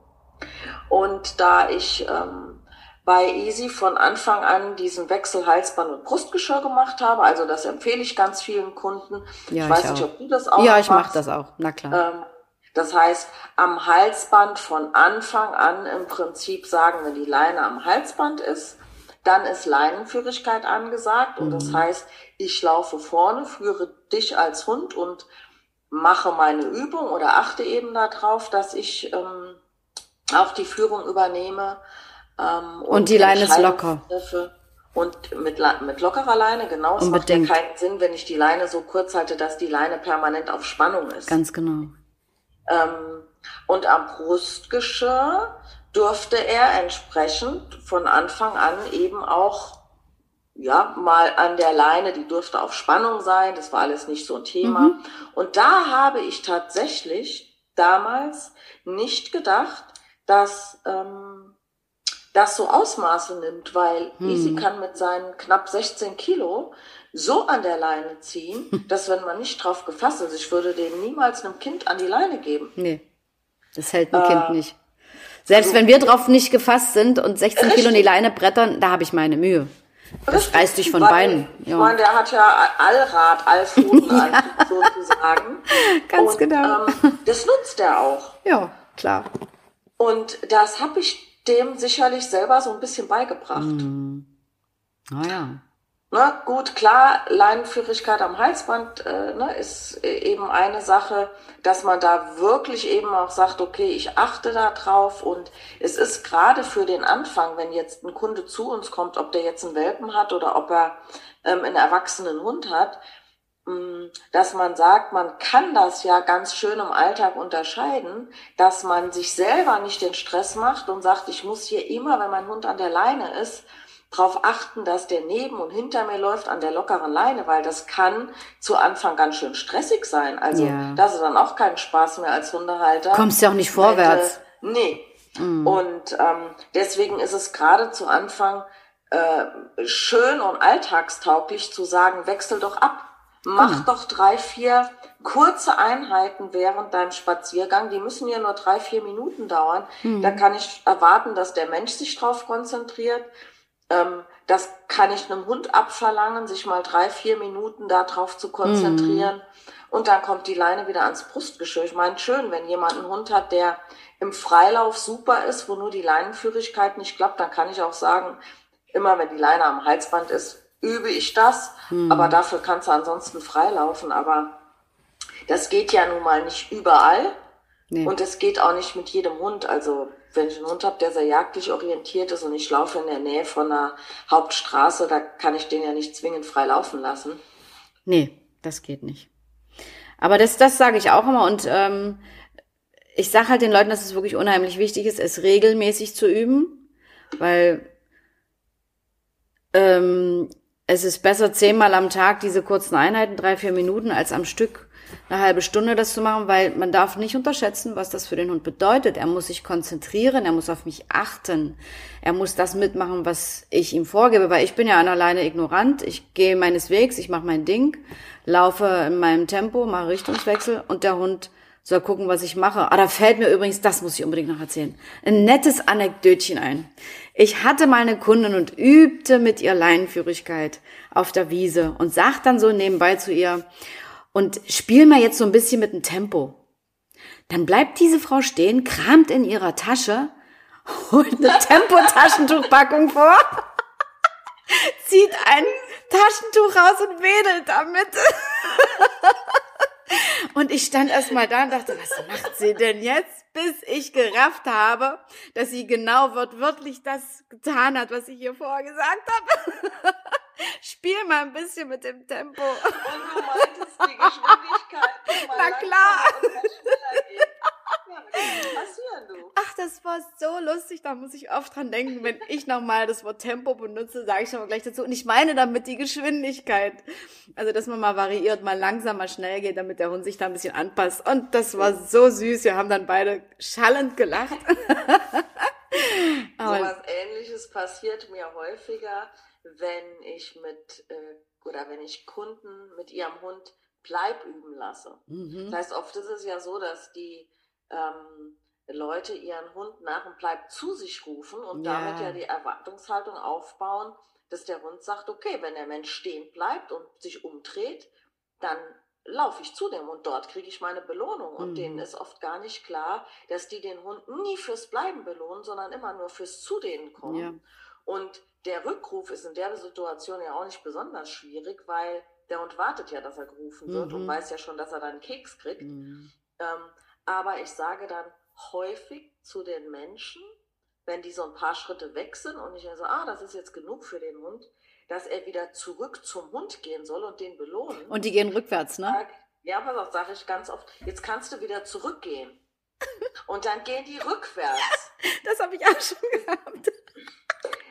Und da ich ähm, bei Easy von Anfang an diesen Wechsel Halsband und Brustgeschirr gemacht habe. Also das empfehle ich ganz vielen Kunden. Ja, ich weiß ich nicht, ob du das auch Ja, ich mache das auch, na klar. Ähm, das heißt, am Halsband von Anfang an im Prinzip sagen, wenn die Leine am Halsband ist, dann ist Leinenführigkeit angesagt. Und mhm. das heißt, ich laufe vorne, führe dich als Hund und mache meine Übung oder achte eben darauf, dass ich ähm, auch die Führung übernehme ähm, und, und, die Leine ist locker. Und mit, mit lockerer Leine, genau. Es Unbedingt. macht ja keinen Sinn, wenn ich die Leine so kurz halte, dass die Leine permanent auf Spannung ist. Ganz genau. Ähm, und am Brustgeschirr durfte er entsprechend von Anfang an eben auch ja, mal an der Leine, die durfte auf Spannung sein, das war alles nicht so ein Thema. Mhm. Und da habe ich tatsächlich damals nicht gedacht, dass ähm, das so Ausmaße nimmt, weil Hm. Easy kann mit seinen knapp 16 Kilo so an der Leine ziehen, dass wenn man nicht drauf gefasst ist, ich würde den niemals einem Kind an die Leine geben. Nee, das hält ein Kind nicht. Selbst wenn wir drauf nicht gefasst sind und 16 Kilo in die Leine brettern, da habe ich meine Mühe. Das Richtig, reißt dich von Beinen. Ich Ja. meine, der hat ja Allrad, Allpfotenantrieb sozusagen. Ganz und, genau. Ähm, das nutzt er auch. ja, klar. Und das habe ich dem sicherlich selber so ein bisschen beigebracht. Mhm. Naja. Ne, gut, klar, Leinenführigkeit am Halsband äh, ne, ist äh, eben eine Sache, dass man da wirklich eben auch sagt, okay, ich achte da drauf. Und es ist gerade für den Anfang, wenn jetzt ein Kunde zu uns kommt, ob der jetzt einen Welpen hat oder ob er ähm, einen erwachsenen Hund hat, mh, dass man sagt, man kann das ja ganz schön im Alltag unterscheiden, dass man sich selber nicht den Stress macht und sagt, ich muss hier immer, wenn mein Hund an der Leine ist, darauf achten, dass der neben und hinter mir läuft an der lockeren Leine, weil das kann zu Anfang ganz schön stressig sein. Also Ja. das ist dann auch keinen Spaß mehr als Hundehalter. Kommst ja auch nicht vorwärts. Äh, nee. Und ähm, deswegen ist es gerade zu Anfang äh, schön und alltagstauglich zu sagen, wechsel doch ab. Mach doch drei, vier kurze Einheiten während deinem Spaziergang. Die müssen ja nur drei, vier Minuten dauern. Da kann ich erwarten, dass der Mensch sich drauf konzentriert. Ähm, das kann ich einem Hund abverlangen, sich mal drei, vier Minuten darauf zu konzentrieren. Und dann kommt die Leine wieder ans Brustgeschirr. Ich meine, schön, wenn jemand einen Hund hat, der im Freilauf super ist, wo nur die Leinenführigkeit nicht klappt, dann kann ich auch sagen, immer wenn die Leine am Halsband ist, übe ich das. Aber dafür kannst du ansonsten freilaufen. Aber das geht ja nun mal nicht überall. Nee. Und es geht auch nicht mit jedem Hund. Also wenn ich einen Hund habe, der sehr jagdlich orientiert ist und ich laufe in der Nähe von einer Hauptstraße, da kann ich den ja nicht zwingend frei laufen lassen. Nee, das geht nicht. Aber das, das sage ich auch immer und ähm, ich sage halt den Leuten, dass es wirklich unheimlich wichtig ist, es regelmäßig zu üben, weil ähm, es ist besser zehnmal am Tag diese kurzen Einheiten, drei, vier Minuten, als am Stück eine halbe Stunde das zu machen, weil man darf nicht unterschätzen, was das für den Hund bedeutet. Er muss sich konzentrieren, er muss auf mich achten, er muss das mitmachen, was ich ihm vorgebe, weil ich bin ja alleine ignorant. Ich gehe meines Wegs, ich mache mein Ding, laufe in meinem Tempo, mache Richtungswechsel und der Hund soll gucken, was ich mache. Ah, da fällt mir übrigens, das muss ich unbedingt noch erzählen, ein nettes Anekdötchen ein. Ich hatte mal eine Kundin und übte mit ihr Leinenführigkeit auf der Wiese und sagt dann so nebenbei zu ihr, und spiel mal jetzt so ein bisschen mit dem Tempo. Dann bleibt diese Frau stehen, kramt in ihrer Tasche, holt eine Tempotaschentuchpackung vor, zieht ein Taschentuch raus und wedelt damit. Und ich stand erst mal da und dachte, was macht sie denn jetzt? Bis ich gerafft habe, dass sie genau wortwörtlich das getan hat, was ich ihr vorher gesagt habe. Spiel mal ein bisschen mit dem Tempo. Und du meintest die Geschwindigkeit. Na klar. Ja, das kann passieren, du. Ach, das war so lustig, da muss ich oft dran denken, wenn ich nochmal das Wort Tempo benutze, sage ich schon mal gleich dazu. Und ich meine damit die Geschwindigkeit. Also, dass man mal variiert, mal langsam, mal schnell geht, damit der Hund sich da ein bisschen anpasst. Und das war so süß. Wir haben dann beide schallend gelacht. So was ähnliches passiert mir häufiger, wenn ich mit äh, oder wenn ich Kunden mit ihrem Hund Bleib üben lasse. Mhm. Das heißt, oft ist es ja so, dass die ähm, Leute ihren Hund nach dem Bleib zu sich rufen und Ja. damit ja die Erwartungshaltung aufbauen, dass der Hund sagt, okay, wenn der Mensch stehen bleibt und sich umdreht, dann laufe ich zu dem und dort kriege ich meine Belohnung. Und Mhm. denen ist oft gar nicht klar, dass die den Hund nie fürs Bleiben belohnen, sondern immer nur fürs Zu denen kommen. Ja. Und der Rückruf ist in der Situation ja auch nicht besonders schwierig, weil der Hund wartet ja, dass er gerufen wird Mhm. und weiß ja schon, dass er dann einen Keks kriegt. Mhm. Ähm, aber ich sage dann häufig zu den Menschen, wenn die so ein paar Schritte weg sind und ich so, ah, das ist jetzt genug für den Hund, dass er wieder zurück zum Hund gehen soll und den belohnen. Und die gehen rückwärts, ne? Sag- Ja, pass auf, sage ich ganz oft, jetzt kannst du wieder zurückgehen. Und dann gehen die rückwärts. Das habe ich auch schon gehabt.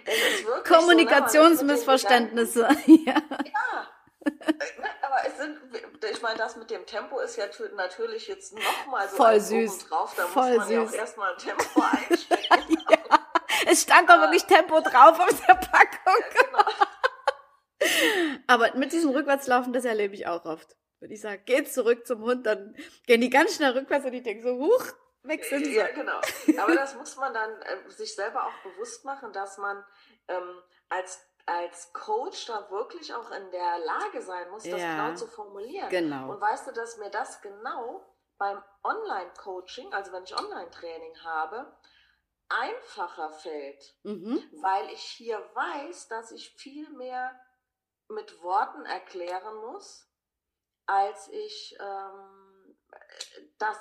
Wirklich so, ne, Kommunikationsmissverständnisse. ja. Ja. Äh, ne, Aber es sind, ich meine, das mit dem Tempo ist ja natürlich jetzt nochmal so Voll süß. drauf. Da Voll muss man ja auch süß. erstmal ein Tempo einstecken. es stand doch wirklich Tempo drauf auf der Packung. Genau. Aber mit diesem Rückwärtslaufen, das erlebe ich auch oft. Wenn ich sage, geht zurück zum Hund, dann gehen die ganz schnell rückwärts und ich denke so, huch, weg sind sie. Ja, genau. Aber das muss man dann äh, sich selber auch bewusst machen, dass man ähm, als als Coach da wirklich auch in der Lage sein muss, das ja, genau zu formulieren. Genau. Und weißt du, dass mir das genau beim Online-Coaching, also wenn ich Online-Training habe, einfacher fällt, mhm. weil ich hier weiß, dass ich viel mehr mit Worten erklären muss, als ich ähm, das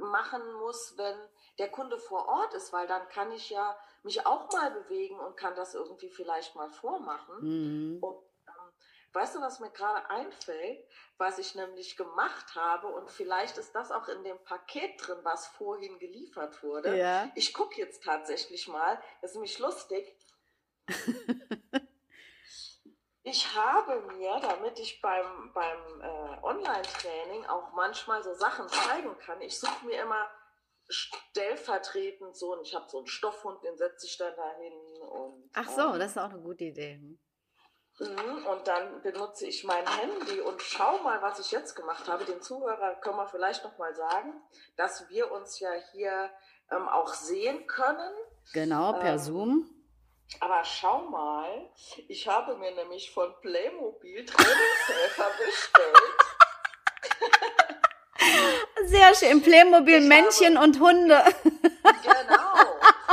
machen muss, wenn der Kunde vor Ort ist, weil dann kann ich ja mich auch mal bewegen und kann das irgendwie vielleicht mal vormachen. Mhm. Und ähm, weißt du, was mir gerade einfällt, was ich nämlich gemacht habe und vielleicht ist das auch in dem Paket drin, was vorhin geliefert wurde. Ja. Ich gucke jetzt tatsächlich mal, das ist nämlich lustig. Ich habe mir, damit ich beim, beim äh, Online-Training auch manchmal so Sachen zeigen kann, ich suche mir immer stellvertretend so, und ich habe so einen Stoffhund, den setze ich dann dahin. Und, Ach so, ähm, das ist auch eine gute Idee. Mhm, und dann benutze ich mein Handy und schau mal, was ich jetzt gemacht habe. Den Zuhörer können wir vielleicht noch mal sagen, dass wir uns ja hier ähm, auch sehen können. Genau, per ähm, Zoom. Aber schau mal, ich habe mir nämlich von Playmobil Trainingshelfer bestellt. Sehr schön. Playmobil Männchen habe, und Hunde. Genau.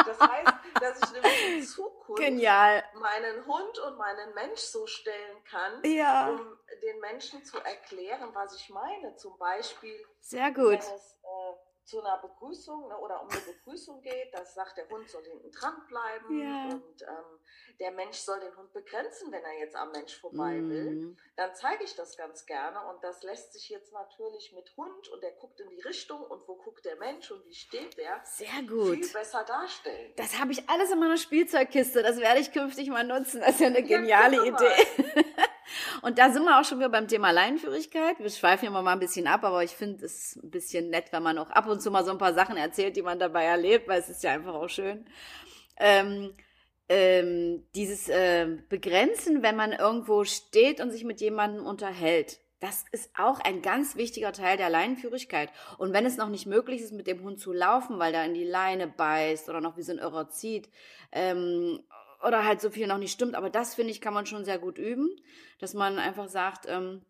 Das heißt, dass ich nämlich in Zukunft Genial. meinen Hund und meinen Mensch so stellen kann, ja. um den Menschen zu erklären, was ich meine. Zum Beispiel, Sehr gut. wenn es äh, zu einer Begrüßung ne, oder um eine Begrüßung geht, das sagt der Hund soll hinten dran bleiben ja. und ähm, der Mensch soll den Hund begrenzen, wenn er jetzt am Mensch vorbei mm. will, dann zeige ich das ganz gerne und das lässt sich jetzt natürlich mit Hund und der guckt in die Richtung und wo guckt der Mensch und wie steht der, sehr gut viel besser darstellen. Das habe ich alles in meiner Spielzeugkiste, das werde ich künftig mal nutzen, das ist ja eine geniale ja, Idee. Und da sind wir auch schon wieder beim Thema Leinenführigkeit. Wir schweifen immer mal ein bisschen ab, aber ich finde es ein bisschen nett, wenn man auch ab und zu mal so ein paar Sachen erzählt, die man dabei erlebt, weil es ist ja einfach auch schön. Ähm, ähm, dieses äh, Begrenzen, wenn man irgendwo steht und sich mit jemandem unterhält. Das ist auch ein ganz wichtiger Teil der Leinenführigkeit. Und wenn es noch nicht möglich ist, mit dem Hund zu laufen, weil der in die Leine beißt oder noch wie so ein Irrer zieht, ähm, oder halt so viel noch nicht stimmt. Aber das, finde ich, kann man schon sehr gut üben, dass man einfach sagt, ähm,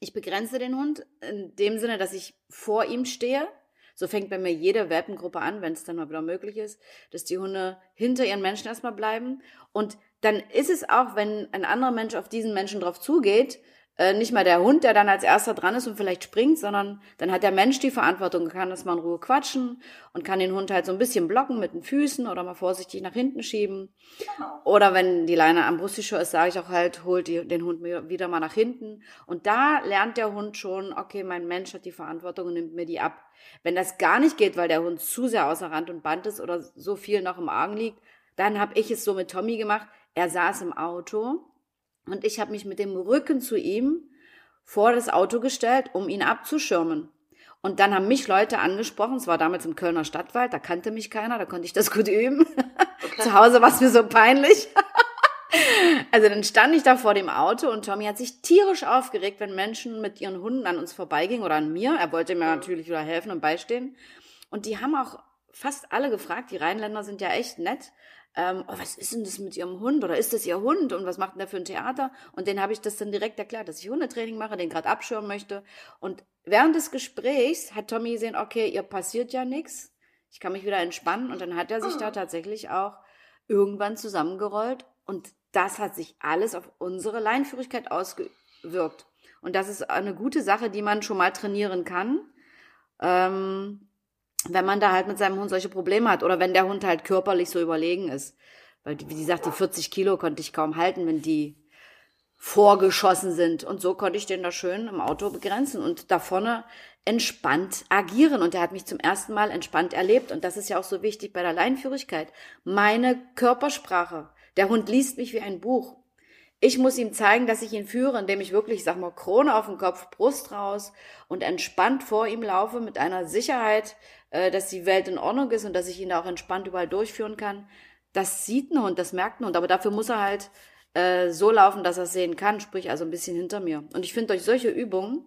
ich begrenze den Hund in dem Sinne, dass ich vor ihm stehe. So fängt bei mir jede Welpengruppe an, wenn es dann mal wieder möglich ist, dass die Hunde hinter ihren Menschen erstmal bleiben. Und dann ist es auch, wenn ein anderer Mensch auf diesen Menschen drauf zugeht, äh, nicht mal der Hund, der dann als erster dran ist und vielleicht springt, sondern dann hat der Mensch die Verantwortung, kann das mal in Ruhe quatschen und kann den Hund halt so ein bisschen blocken mit den Füßen oder mal vorsichtig nach hinten schieben. Genau. Oder wenn die Leine am Brusttischer ist, sage ich auch halt, holt die, den Hund mir wieder mal nach hinten. Und da lernt der Hund schon, okay, mein Mensch hat die Verantwortung und nimmt mir die ab. Wenn das gar nicht geht, weil der Hund zu sehr außer Rand und Band ist oder so viel noch im Argen liegt, dann habe ich es so mit Tommy gemacht. Er saß im Auto und ich habe mich mit dem Rücken zu ihm vor das Auto gestellt, um ihn abzuschirmen. Und dann haben mich Leute angesprochen, es war damals im Kölner Stadtwald, da kannte mich keiner, da konnte ich das gut üben. Okay. Zu Hause war es mir so peinlich. also dann stand ich da vor dem Auto und Tommy hat sich tierisch aufgeregt, wenn Menschen mit ihren Hunden an uns vorbeigingen oder an mir. Er wollte mir natürlich wieder helfen und beistehen. Und die haben auch fast alle gefragt, die Rheinländer sind ja echt nett, ähm, oh, was ist denn das mit ihrem Hund oder ist das ihr Hund und was macht denn der für ein Theater? Und den habe ich das dann direkt erklärt, dass ich Hundetraining mache, den gerade abschirmen möchte. Und während des Gesprächs hat Tommy gesehen, okay, ihr passiert ja nichts, ich kann mich wieder entspannen und dann hat er sich da ah. tatsächlich auch irgendwann zusammengerollt und das hat sich alles auf unsere Leinführigkeit ausgewirkt. Und das ist eine gute Sache, die man schon mal trainieren kann. Ähm, wenn man da halt mit seinem Hund solche Probleme hat oder wenn der Hund halt körperlich so überlegen ist. Weil, wie sie sagt, die 40 Kilo konnte ich kaum halten, wenn die vorgeschossen sind. Und so konnte ich den da schön im Auto begrenzen und da vorne entspannt agieren. Und er hat mich zum ersten Mal entspannt erlebt. Und das ist ja auch so wichtig bei der Leinführigkeit. Meine Körpersprache. Der Hund liest mich wie ein Buch. Ich muss ihm zeigen, dass ich ihn führe, indem ich wirklich, sag mal, Krone auf dem Kopf, Brust raus und entspannt vor ihm laufe mit einer Sicherheit, äh, dass die Welt in Ordnung ist und dass ich ihn da auch entspannt überall durchführen kann. das sieht ein Hund, das merkt ein Hund, aber dafür muss er halt äh, so laufen, dass er es sehen kann, sprich also ein bisschen hinter mir. Und ich finde durch solche Übungen,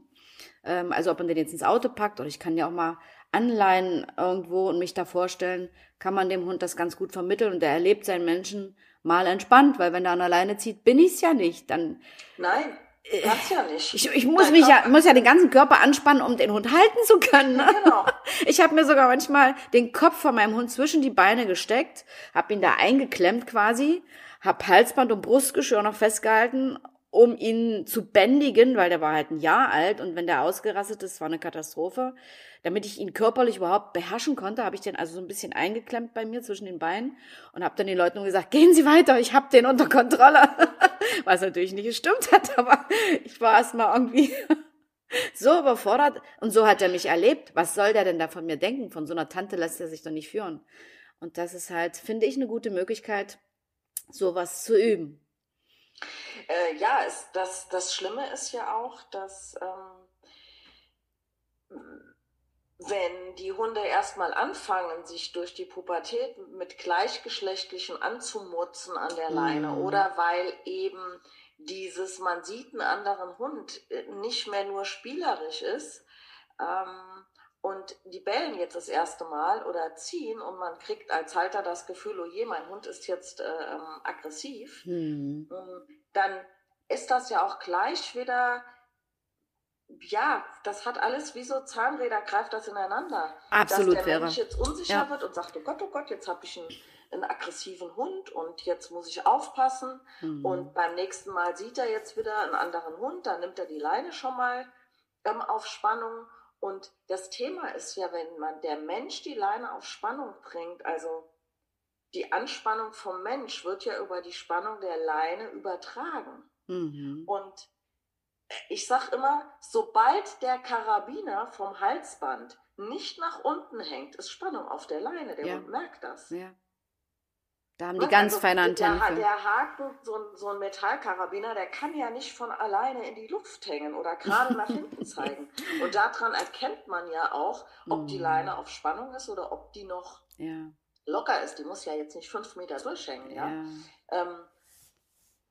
ähm, also ob man den jetzt ins Auto packt oder ich kann ja auch mal anleihen irgendwo und mich da vorstellen, kann man dem Hund das ganz gut vermitteln und er erlebt seinen Menschen mal entspannt, weil wenn er an alleine zieht, bin ich's ja nicht. Dann Nein, Kannst ja nicht. Ich, ich muss mich ja, muss ja den ganzen Körper anspannen, um den Hund halten zu können. Ne? Genau. Ich habe mir sogar manchmal den Kopf von meinem Hund zwischen die Beine gesteckt, habe ihn da eingeklemmt quasi, habe Halsband und Brustgeschirr noch festgehalten um ihn zu bändigen, weil der war halt ein Jahr alt und wenn der ausgerastet ist, war eine Katastrophe. Damit ich ihn körperlich überhaupt beherrschen konnte, habe ich den also so ein bisschen eingeklemmt bei mir zwischen den Beinen und habe dann den Leuten nur gesagt, gehen Sie weiter, ich habe den unter Kontrolle. Was natürlich nicht gestimmt hat, aber ich war erstmal irgendwie so überfordert und so hat er mich erlebt. Was soll der denn da von mir denken? Von so einer Tante lässt er sich doch nicht führen. Und das ist halt, finde ich, eine gute Möglichkeit, sowas zu üben. Äh, ja, es, das, das Schlimme ist ja auch, dass ähm, wenn die Hunde erstmal anfangen, sich durch die Pubertät mit Gleichgeschlechtlichen anzumutzen an der Leine mhm. oder weil eben dieses, man sieht einen anderen Hund, äh, nicht mehr nur spielerisch ist, ähm, und die bellen jetzt das erste Mal oder ziehen und man kriegt als Halter das Gefühl, oh je, mein Hund ist jetzt äh, ähm, aggressiv, mhm. Dann ist das ja auch gleich wieder, ja, das hat alles wie so Zahnräder, greift das ineinander. Absolut Dass der. Mensch jetzt unsicher ja. wird und sagt, oh Gott, oh Gott, jetzt habe ich einen, einen, aggressiven Hund und jetzt muss ich aufpassen. Mhm. Und beim nächsten Mal sieht er jetzt wieder einen anderen Hund, dann nimmt er die Leine schon mal ähm, auf Spannung und das Thema ist ja, wenn man der Mensch die Leine auf Spannung bringt, also die Anspannung vom Mensch wird ja über die Spannung der Leine übertragen. Mhm. Und ich sage immer, sobald der Karabiner vom Halsband nicht nach unten hängt, ist Spannung auf der Leine. Der ja. Hund merkt das. Ja. Da haben die ganz also, feine Antennen. Der, der Haken, so ein, so ein Metallkarabiner, der kann ja nicht von alleine in die Luft hängen oder gerade nach hinten zeigen. Und daran erkennt man ja auch, ob die mm. Leine auf Spannung ist oder ob die noch ja. Locker ist. Die muss ja jetzt nicht fünf Meter durchhängen. Ja? ja. Ähm,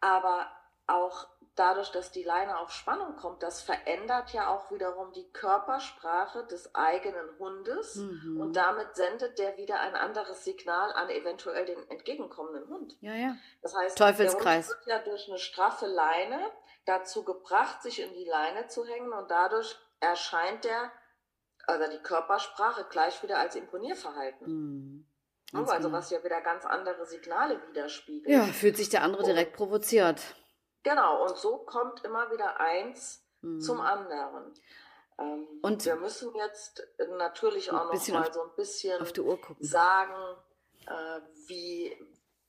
aber auch dadurch, dass die Leine auf Spannung kommt, das verändert ja auch wiederum die Körpersprache des eigenen Hundes mhm. und damit sendet der wieder ein anderes Signal an eventuell den entgegenkommenden Hund. Ja, ja. Das heißt, Teufelskreis. der Hund wird ja durch eine straffe Leine dazu gebracht, sich in die Leine zu hängen und dadurch erscheint der, also die Körpersprache gleich wieder als Imponierverhalten. Mhm. Also genau. was ja wieder ganz andere Signale widerspiegelt. Ja, fühlt sich der andere direkt provoziert. Genau, und so kommt immer wieder eins mhm. zum anderen. Ähm, und wir müssen jetzt natürlich auch noch mal so ein bisschen sagen, äh, wie,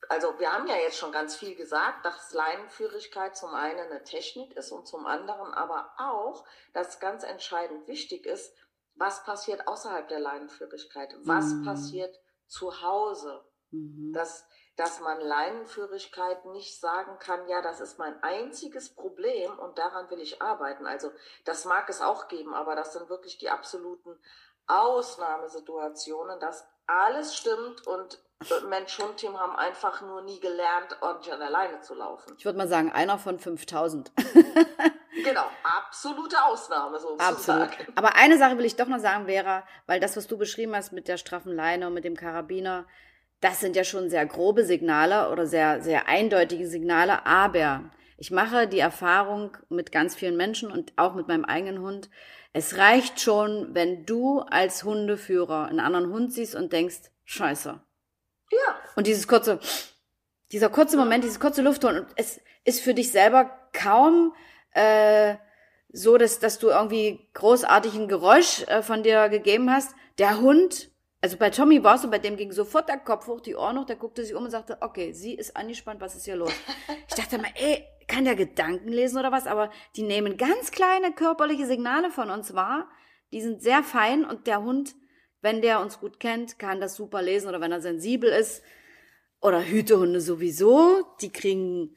also wir haben ja jetzt schon ganz viel gesagt, dass Leinenführigkeit zum einen eine Technik ist und zum anderen aber auch, dass ganz entscheidend wichtig ist, was passiert außerhalb der Leinenführigkeit, was mhm. passiert zu Hause. Mhm. Das, dass man Leinenführigkeit nicht sagen kann, ja, das ist mein einziges Problem und daran will ich arbeiten. Also das mag es auch geben, aber das sind wirklich die absoluten Ausnahmesituationen, dass alles stimmt und Mensch-Hund-Team haben einfach nur nie gelernt, ordentlich an der Leine zu laufen. Ich würde mal sagen, einer von 5000. genau, absolute Ausnahme sozusagen. Absolut. Aber eine Sache will ich doch noch sagen, Vera, weil das, was du beschrieben hast mit der straffen Leine und mit dem Karabiner, das sind ja schon sehr grobe Signale oder sehr, sehr eindeutige Signale, aber ich mache die Erfahrung mit ganz vielen Menschen und auch mit meinem eigenen Hund. Es reicht schon, wenn du als Hundeführer einen anderen Hund siehst und denkst, scheiße. Ja. Und dieses kurze, dieser kurze Moment, dieses kurze und es ist für dich selber kaum äh, so, dass, dass du irgendwie großartigen Geräusch äh, von dir gegeben hast. Der Hund also bei Tommy war es so, bei dem ging sofort der Kopf hoch, die Ohren hoch, der guckte sich um und sagte, okay, sie ist angespannt, was ist hier los? Ich dachte mal, ey, kann der Gedanken lesen oder was? Aber die nehmen ganz kleine körperliche Signale von uns wahr. Die sind sehr fein und der Hund, wenn der uns gut kennt, kann das super lesen oder wenn er sensibel ist. Oder Hütehunde sowieso, die kriegen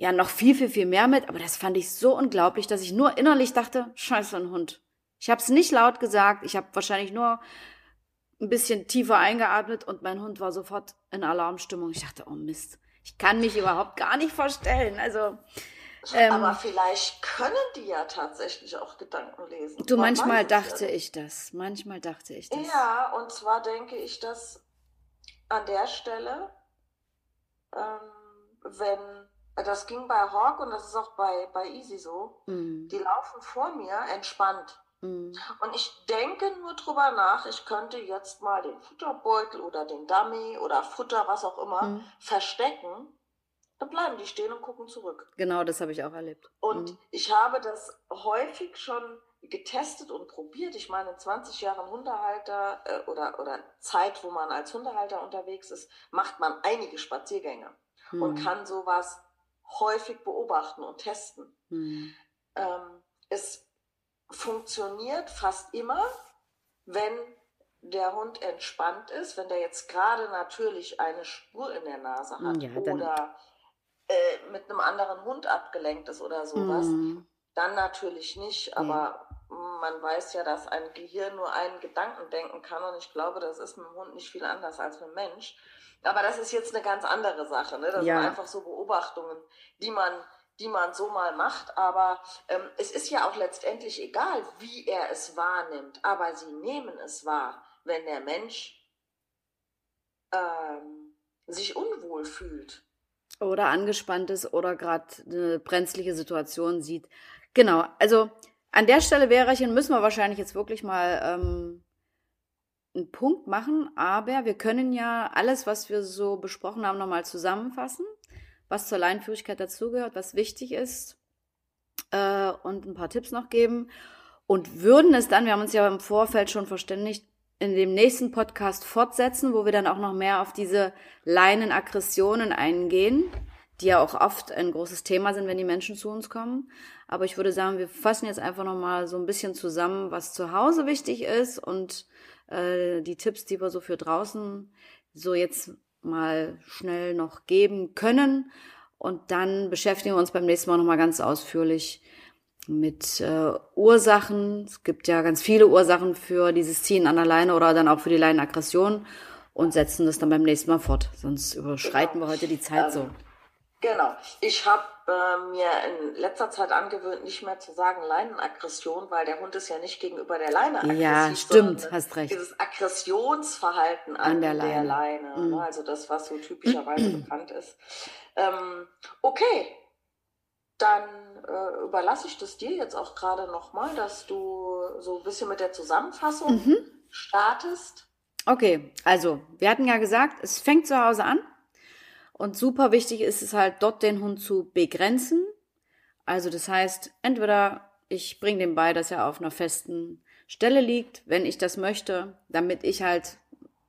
ja noch viel, viel, viel mehr mit. Aber das fand ich so unglaublich, dass ich nur innerlich dachte, scheiße, ein Hund. Ich habe es nicht laut gesagt, ich habe wahrscheinlich nur ein bisschen tiefer eingeatmet und mein Hund war sofort in Alarmstimmung. Ich dachte, oh Mist, ich kann mich überhaupt gar nicht vorstellen. Also ähm, Aber vielleicht können die ja tatsächlich auch Gedanken lesen. Du, Man manchmal dachte ja ich das. Manchmal dachte ich das. Ja, und zwar denke ich, dass an der Stelle, ähm, wenn, das ging bei Hawk und das ist auch bei, bei Easy so, mm. die laufen vor mir entspannt. Mm. Und ich denke nur drüber nach, ich könnte jetzt mal den Futterbeutel oder den Dummy oder Futter, was auch immer, mm. verstecken dann bleiben die stehen und gucken zurück. Genau, das habe ich auch erlebt. Und mhm. ich habe das häufig schon getestet und probiert. Ich meine, 20 Jahren Hundehalter äh, oder, oder Zeit, wo man als Hundehalter unterwegs ist, macht man einige Spaziergänge mhm. und kann sowas häufig beobachten und testen. Mhm. Ähm, es funktioniert fast immer, wenn der Hund entspannt ist, wenn der jetzt gerade natürlich eine Spur in der Nase hat ja, oder äh, mit einem anderen Hund abgelenkt ist oder sowas, mhm. dann natürlich nicht. Aber. Man weiß ja, dass ein Gehirn nur einen Gedanken denken kann und ich glaube, das ist mit dem Hund nicht viel anders als mit dem Mensch. Aber das ist jetzt eine ganz andere Sache. Ne? Das ja. sind einfach so Beobachtungen, die man die man so mal macht, aber ähm, es ist ja auch letztendlich egal, wie er es wahrnimmt, aber sie nehmen es wahr, wenn der Mensch ähm, sich unwohl fühlt oder angespannt ist oder gerade eine brenzliche Situation sieht. Genau, also an der Stelle wäre ich und müssen wir wahrscheinlich jetzt wirklich mal ähm, einen Punkt machen, aber wir können ja alles, was wir so besprochen haben, nochmal zusammenfassen, was zur Leinführigkeit dazugehört, was wichtig ist äh, und ein paar Tipps noch geben und würden es dann, wir haben uns ja im Vorfeld schon verständigt, in dem nächsten Podcast fortsetzen, wo wir dann auch noch mehr auf diese Leinenaggressionen eingehen, die ja auch oft ein großes Thema sind, wenn die Menschen zu uns kommen. Aber ich würde sagen, wir fassen jetzt einfach noch mal so ein bisschen zusammen, was zu Hause wichtig ist und äh, die Tipps, die wir so für draußen so jetzt mal schnell noch geben können. Und dann beschäftigen wir uns beim nächsten Mal noch mal ganz ausführlich mit äh, Ursachen. Es gibt ja ganz viele Ursachen für dieses Ziehen an der Leine oder dann auch für die Leinenaggression und setzen das dann beim nächsten Mal fort. Sonst überschreiten wir heute die Zeit ähm, so. Genau. Ich habe äh, mir in letzter Zeit angewöhnt, nicht mehr zu sagen Leinenaggression, weil der Hund ist ja nicht gegenüber der Leine aggressiv. Ja, stimmt, hast recht. Dieses Aggressionsverhalten an, an der, Leine. Der Leine mhm. Ne? Also das, was so typischerweise bekannt ist. Ähm, okay, dann äh, überlasse ich das dir jetzt auch gerade nochmal, dass du so ein bisschen mit der Zusammenfassung mhm. startest. Okay, also wir hatten ja gesagt, es fängt zu Hause an und super wichtig ist es halt dort den Hund zu begrenzen. Also das heißt, entweder ich bringe dem bei, dass er auf einer festen Stelle liegt, wenn ich das möchte, damit ich halt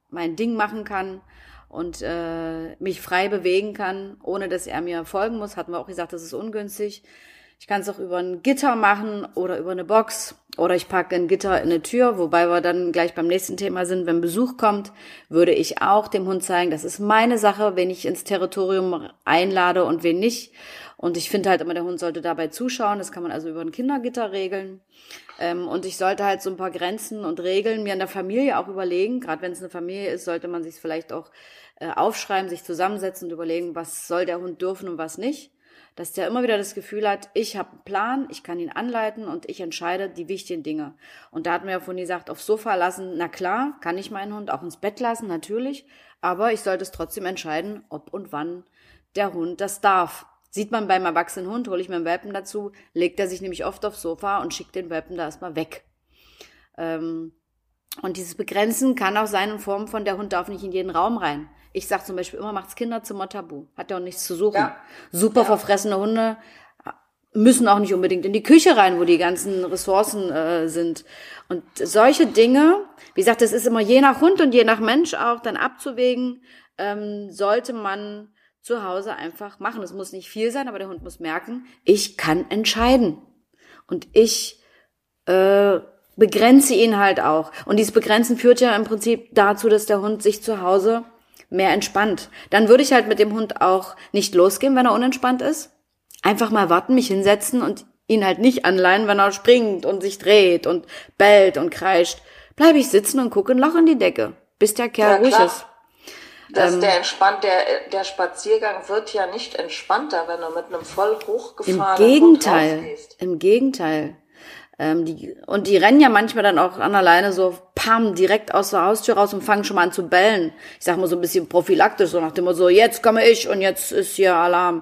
mein Ding machen kann und äh, mich frei bewegen kann, ohne dass er mir folgen muss. Hatten wir auch gesagt, das ist ungünstig. Ich kann es auch über ein Gitter machen oder über eine Box oder ich packe ein Gitter in eine Tür, wobei wir dann gleich beim nächsten Thema sind. Wenn Besuch kommt, würde ich auch dem Hund zeigen, das ist meine Sache, wen ich ins Territorium einlade und wen nicht. Und ich finde halt immer, der Hund sollte dabei zuschauen. Das kann man also über ein Kindergitter regeln. Ähm, und ich sollte halt so ein paar Grenzen und Regeln mir in der Familie auch überlegen. Gerade wenn es eine Familie ist, sollte man sich vielleicht auch äh, aufschreiben, sich zusammensetzen und überlegen, was soll der Hund dürfen und was nicht dass der immer wieder das Gefühl hat, ich habe einen Plan, ich kann ihn anleiten und ich entscheide die wichtigen Dinge. Und da hat mir ja von gesagt, aufs Sofa lassen, na klar, kann ich meinen Hund auch ins Bett lassen, natürlich, aber ich sollte es trotzdem entscheiden, ob und wann der Hund das darf. Sieht man beim erwachsenen Hund, hole ich mir einen Welpen dazu, legt er sich nämlich oft aufs Sofa und schickt den Welpen da erstmal weg. Ähm, und dieses Begrenzen kann auch sein in Form von, der Hund darf nicht in jeden Raum rein. Ich sage zum Beispiel immer, macht's Kinderzimmer tabu. Hat ja auch nichts zu suchen. Ja. Super ja. verfressene Hunde müssen auch nicht unbedingt in die Küche rein, wo die ganzen Ressourcen äh, sind. Und solche Dinge, wie gesagt, das ist immer je nach Hund und je nach Mensch auch dann abzuwägen, ähm, sollte man zu Hause einfach machen. Es muss nicht viel sein, aber der Hund muss merken, ich kann entscheiden. Und ich äh, begrenze ihn halt auch. Und dieses Begrenzen führt ja im Prinzip dazu, dass der Hund sich zu Hause mehr entspannt. Dann würde ich halt mit dem Hund auch nicht losgehen, wenn er unentspannt ist. Einfach mal warten, mich hinsetzen und ihn halt nicht anleihen, wenn er springt und sich dreht und bellt und kreischt. Bleibe ich sitzen und gucke ein Loch in die Decke, bis der Kerl ja, ruhig ist. Dass ähm, der entspannt, der, der Spaziergang wird ja nicht entspannter, wenn du mit einem voll hochgefahrenen Im Gegenteil, im Gegenteil. Ähm, die, und die rennen ja manchmal dann auch an alleine so, pam, direkt aus der Haustür raus und fangen schon mal an zu bellen. Ich sag mal so ein bisschen prophylaktisch, so nach dem so, jetzt komme ich und jetzt ist hier Alarm.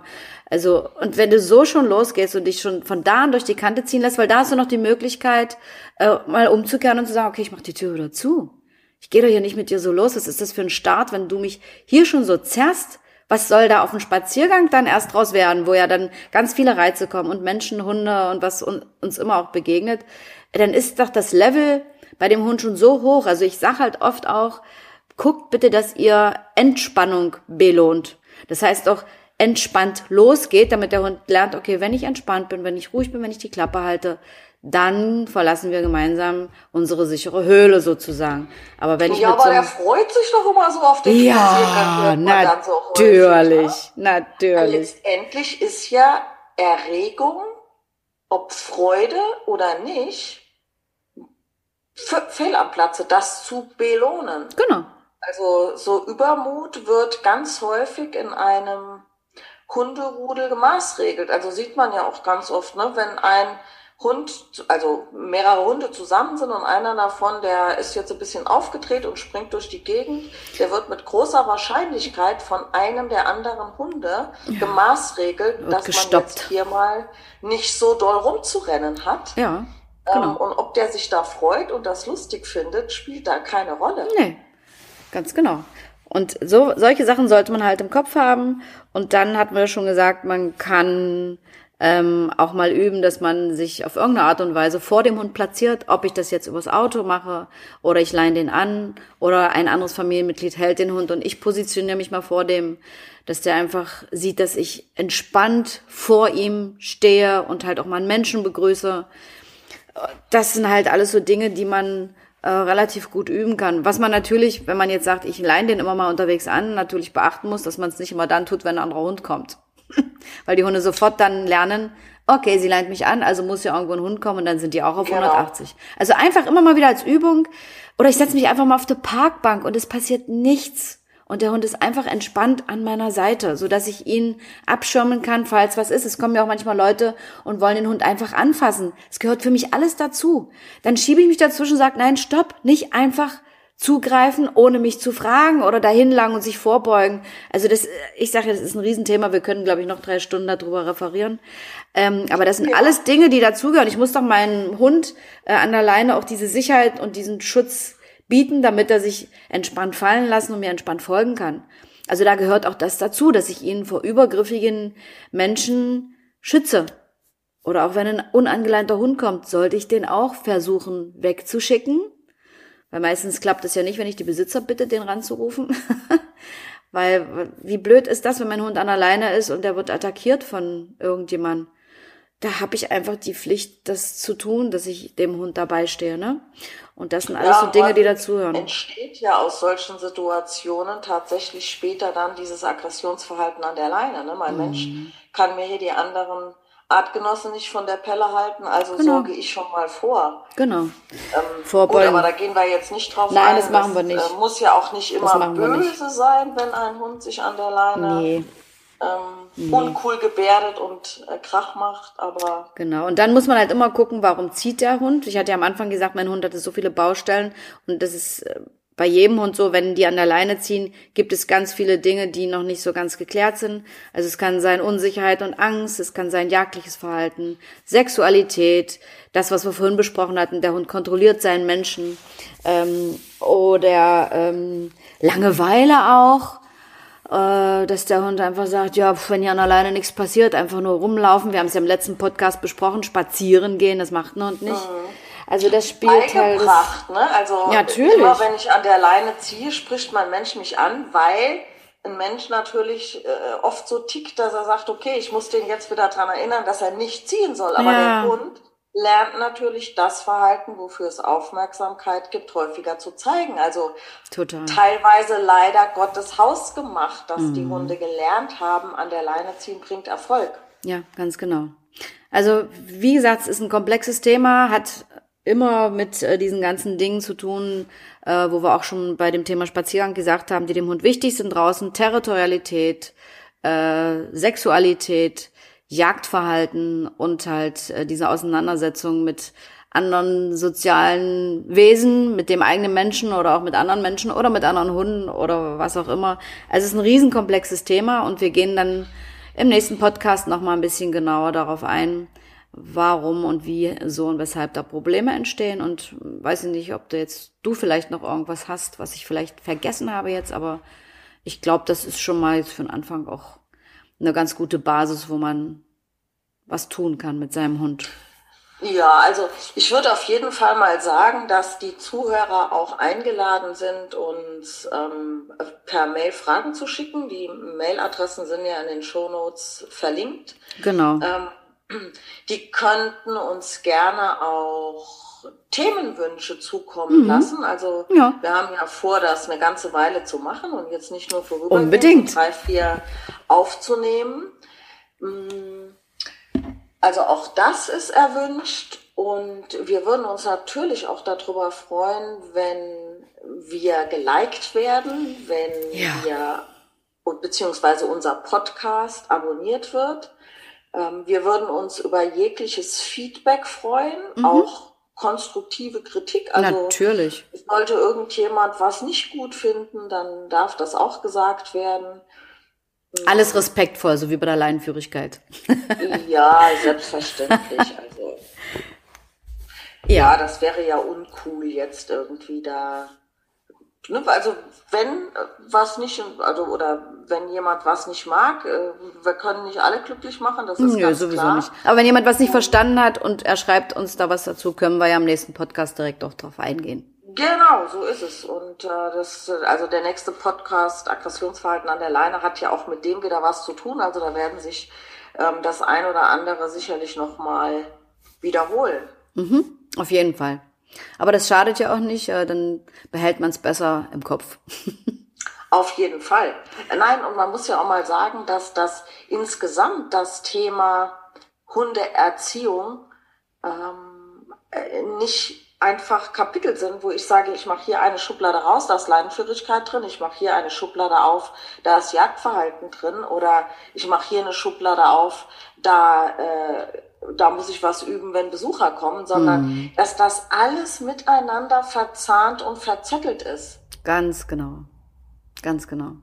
Also, und wenn du so schon losgehst und dich schon von da an durch die Kante ziehen lässt, weil da hast du noch die Möglichkeit, äh, mal umzukehren und zu sagen, okay, ich mach die Tür wieder zu. Ich gehe doch hier nicht mit dir so los. Was ist das für ein Start, wenn du mich hier schon so zerrst? Was soll da auf dem Spaziergang dann erst draus werden, wo ja dann ganz viele Reize kommen und Menschen, Hunde und was uns immer auch begegnet? Dann ist doch das Level bei dem Hund schon so hoch. Also ich sag halt oft auch, guckt bitte, dass ihr Entspannung belohnt. Das heißt auch, entspannt losgeht, damit der Hund lernt, okay, wenn ich entspannt bin, wenn ich ruhig bin, wenn ich die Klappe halte, dann verlassen wir gemeinsam unsere sichere Höhle sozusagen. Aber wenn ich ja, aber so er freut sich doch immer so auf den Ja, natürlich, so natürlich. Letztendlich ist ja Erregung, ob Freude oder nicht, fehl am Platze, das zu belohnen. Genau. Also so Übermut wird ganz häufig in einem Hunderudel gemaßregelt. Also sieht man ja auch ganz oft, ne, wenn ein Hund, also mehrere Hunde zusammen sind und einer davon, der ist jetzt ein bisschen aufgedreht und springt durch die Gegend, der wird mit großer Wahrscheinlichkeit von einem der anderen Hunde ja. gemaßregelt, dass gestoppt. man jetzt hier mal nicht so doll rumzurennen hat. Ja. Ähm, genau. Ähm, und ob der sich da freut und das lustig findet, spielt da keine Rolle. Nee, ganz genau. Und so, solche Sachen sollte man halt im Kopf haben. Und dann hatten wir schon gesagt, man kann ähm, auch mal üben, dass man sich auf irgendeine Art und Weise vor dem Hund platziert, ob ich das jetzt übers Auto mache oder ich leine den an oder ein anderes Familienmitglied hält den Hund und ich positioniere mich mal vor dem, dass der einfach sieht, dass ich entspannt vor ihm stehe und halt auch mal einen Menschen begrüße. Das sind halt alles so Dinge, die man äh, relativ gut üben kann. Was man natürlich, wenn man jetzt sagt, ich leine den immer mal unterwegs an, natürlich beachten muss, dass man es nicht immer dann tut, wenn ein anderer Hund kommt. Weil die Hunde sofort dann lernen, okay, sie leint mich an, also muss ja irgendwo ein Hund kommen und dann sind die auch auf genau. 180. Also einfach immer mal wieder als Übung. Oder ich setze mich einfach mal auf die Parkbank und es passiert nichts und der Hund ist einfach entspannt an meiner Seite, so dass ich ihn abschirmen kann, falls was ist. Es kommen ja auch manchmal Leute und wollen den Hund einfach anfassen. Es gehört für mich alles dazu. Dann schiebe ich mich dazwischen und sage, nein, stopp, nicht einfach zugreifen, ohne mich zu fragen oder dahin lang und sich vorbeugen. Also das, ich sage, das ist ein Riesenthema. Wir können, glaube ich, noch drei Stunden darüber referieren. Ähm, aber das sind ja. alles Dinge, die dazugehören. Ich muss doch meinem Hund äh, an der Leine auch diese Sicherheit und diesen Schutz bieten, damit er sich entspannt fallen lassen und mir entspannt folgen kann. Also da gehört auch das dazu, dass ich ihn vor übergriffigen Menschen schütze. Oder auch wenn ein unangeleinter Hund kommt, sollte ich den auch versuchen wegzuschicken. Weil meistens klappt es ja nicht, wenn ich die Besitzer bitte, den ranzurufen. Weil wie blöd ist das, wenn mein Hund an alleine ist und der wird attackiert von irgendjemand. Da habe ich einfach die Pflicht, das zu tun, dass ich dem Hund dabei stehe. Ne? Und das sind alles ja, so Dinge, die dazugehören. Entsteht ja aus solchen Situationen tatsächlich später dann dieses Aggressionsverhalten an der Leine. Ne? Mein mhm. Mensch kann mir hier die anderen Artgenossen nicht von der Pelle halten, also genau. sorge ich schon mal vor. Genau. Ähm, Vorbeugen. Gut, aber da gehen wir jetzt nicht drauf Nein, ein. das machen wir nicht. Äh, muss ja auch nicht immer böse sein, wenn ein Hund sich an der Leine nee ähm, nee. uncool gebärdet und äh, Krach macht, aber. Genau. Und dann muss man halt immer gucken, warum zieht der Hund. Ich hatte ja am Anfang gesagt, mein Hund hatte so viele Baustellen und das ist äh, bei jedem Hund so, wenn die an der Leine ziehen, gibt es ganz viele Dinge, die noch nicht so ganz geklärt sind. Also es kann sein Unsicherheit und Angst, es kann sein jagdliches Verhalten, Sexualität, das, was wir vorhin besprochen hatten, der Hund kontrolliert seinen Menschen ähm, oder ähm, Langeweile auch äh, dass der Hund einfach sagt, ja, wenn hier an alleine nichts passiert, einfach nur rumlaufen. Wir haben es ja im letzten Podcast besprochen, spazieren gehen, das macht ein Hund nicht. Mhm. Also das spielt halt. Ne? Also natürlich. immer wenn ich an der Leine ziehe, spricht mein Mensch mich an, weil ein Mensch natürlich äh, oft so tickt, dass er sagt, okay, ich muss den jetzt wieder dran erinnern, dass er nicht ziehen soll. Aber ja. der Hund lernt natürlich das Verhalten, wofür es Aufmerksamkeit gibt, häufiger zu zeigen. Also Total. teilweise leider Gottes Haus gemacht, dass mhm. die Hunde gelernt haben, an der Leine ziehen bringt Erfolg. Ja, ganz genau. Also wie gesagt, es ist ein komplexes Thema, hat immer mit äh, diesen ganzen Dingen zu tun, äh, wo wir auch schon bei dem Thema Spaziergang gesagt haben, die dem Hund wichtig sind draußen. Territorialität, äh, Sexualität, Jagdverhalten und halt äh, diese Auseinandersetzung mit anderen sozialen Wesen, mit dem eigenen Menschen oder auch mit anderen Menschen oder mit anderen Hunden oder was auch immer. Also es ist ein riesenkomplexes Thema und wir gehen dann im nächsten Podcast noch mal ein bisschen genauer darauf ein, warum und wie so und weshalb da Probleme entstehen und weiß ich nicht, ob du jetzt du vielleicht noch irgendwas hast, was ich vielleicht vergessen habe jetzt, aber ich glaube, das ist schon mal jetzt für den Anfang auch eine ganz gute Basis, wo man was tun kann mit seinem Hund. Ja, also ich würde auf jeden Fall mal sagen, dass die Zuhörer auch eingeladen sind, uns ähm, per Mail Fragen zu schicken. Die Mailadressen sind ja in den Shownotes verlinkt. Genau. Ähm, die könnten uns gerne auch Themenwünsche zukommen mhm. lassen. Also ja. wir haben ja vor, das eine ganze Weile zu machen und jetzt nicht nur vorübergehend Unbedingt. drei, vier aufzunehmen. Mhm also auch das ist erwünscht und wir würden uns natürlich auch darüber freuen, wenn wir geliked werden, wenn ja. wir beziehungsweise unser Podcast abonniert wird. Ähm, wir würden uns über jegliches Feedback freuen, mhm. auch konstruktive Kritik. Also Natürlich. Sollte irgendjemand was nicht gut finden, dann darf das auch gesagt werden. Alles respektvoll, so wie bei der Leinenführigkeit. ja, selbstverständlich. Also, ja. ja, das wäre ja uncool jetzt irgendwie da. Ne? Also wenn was nicht, also oder wenn jemand was nicht mag, äh, wir können nicht alle glücklich machen, das ist Nö, ganz sowieso klar. nicht. Aber wenn jemand was nicht verstanden hat und er schreibt uns da was dazu, können wir ja am nächsten Podcast direkt auch drauf eingehen. Genau, so ist es. Und äh, das, also der nächste Podcast Aggressionsverhalten an der Leine hat ja auch mit dem wieder was zu tun. Also da werden sich ähm, das ein oder andere sicherlich noch mal wiederholen. Mhm, auf jeden Fall. Aber das schadet ja auch nicht, äh, dann behält man es besser im Kopf. Auf jeden Fall. Nein, und man muss ja auch mal sagen, dass das insgesamt das Thema Hundeerziehung ähm, äh, nicht einfach Kapitel sind, wo ich sage, ich mache hier eine Schublade raus, da ist Leinenführigkeit drin, ich mache hier eine Schublade auf, da ist Jagdverhalten drin oder ich mache hier eine Schublade auf, da, äh, da muss ich was üben, wenn Besucher kommen, sondern mhm. dass das alles miteinander verzahnt und verzettelt ist. Ganz genau. Ganz genau.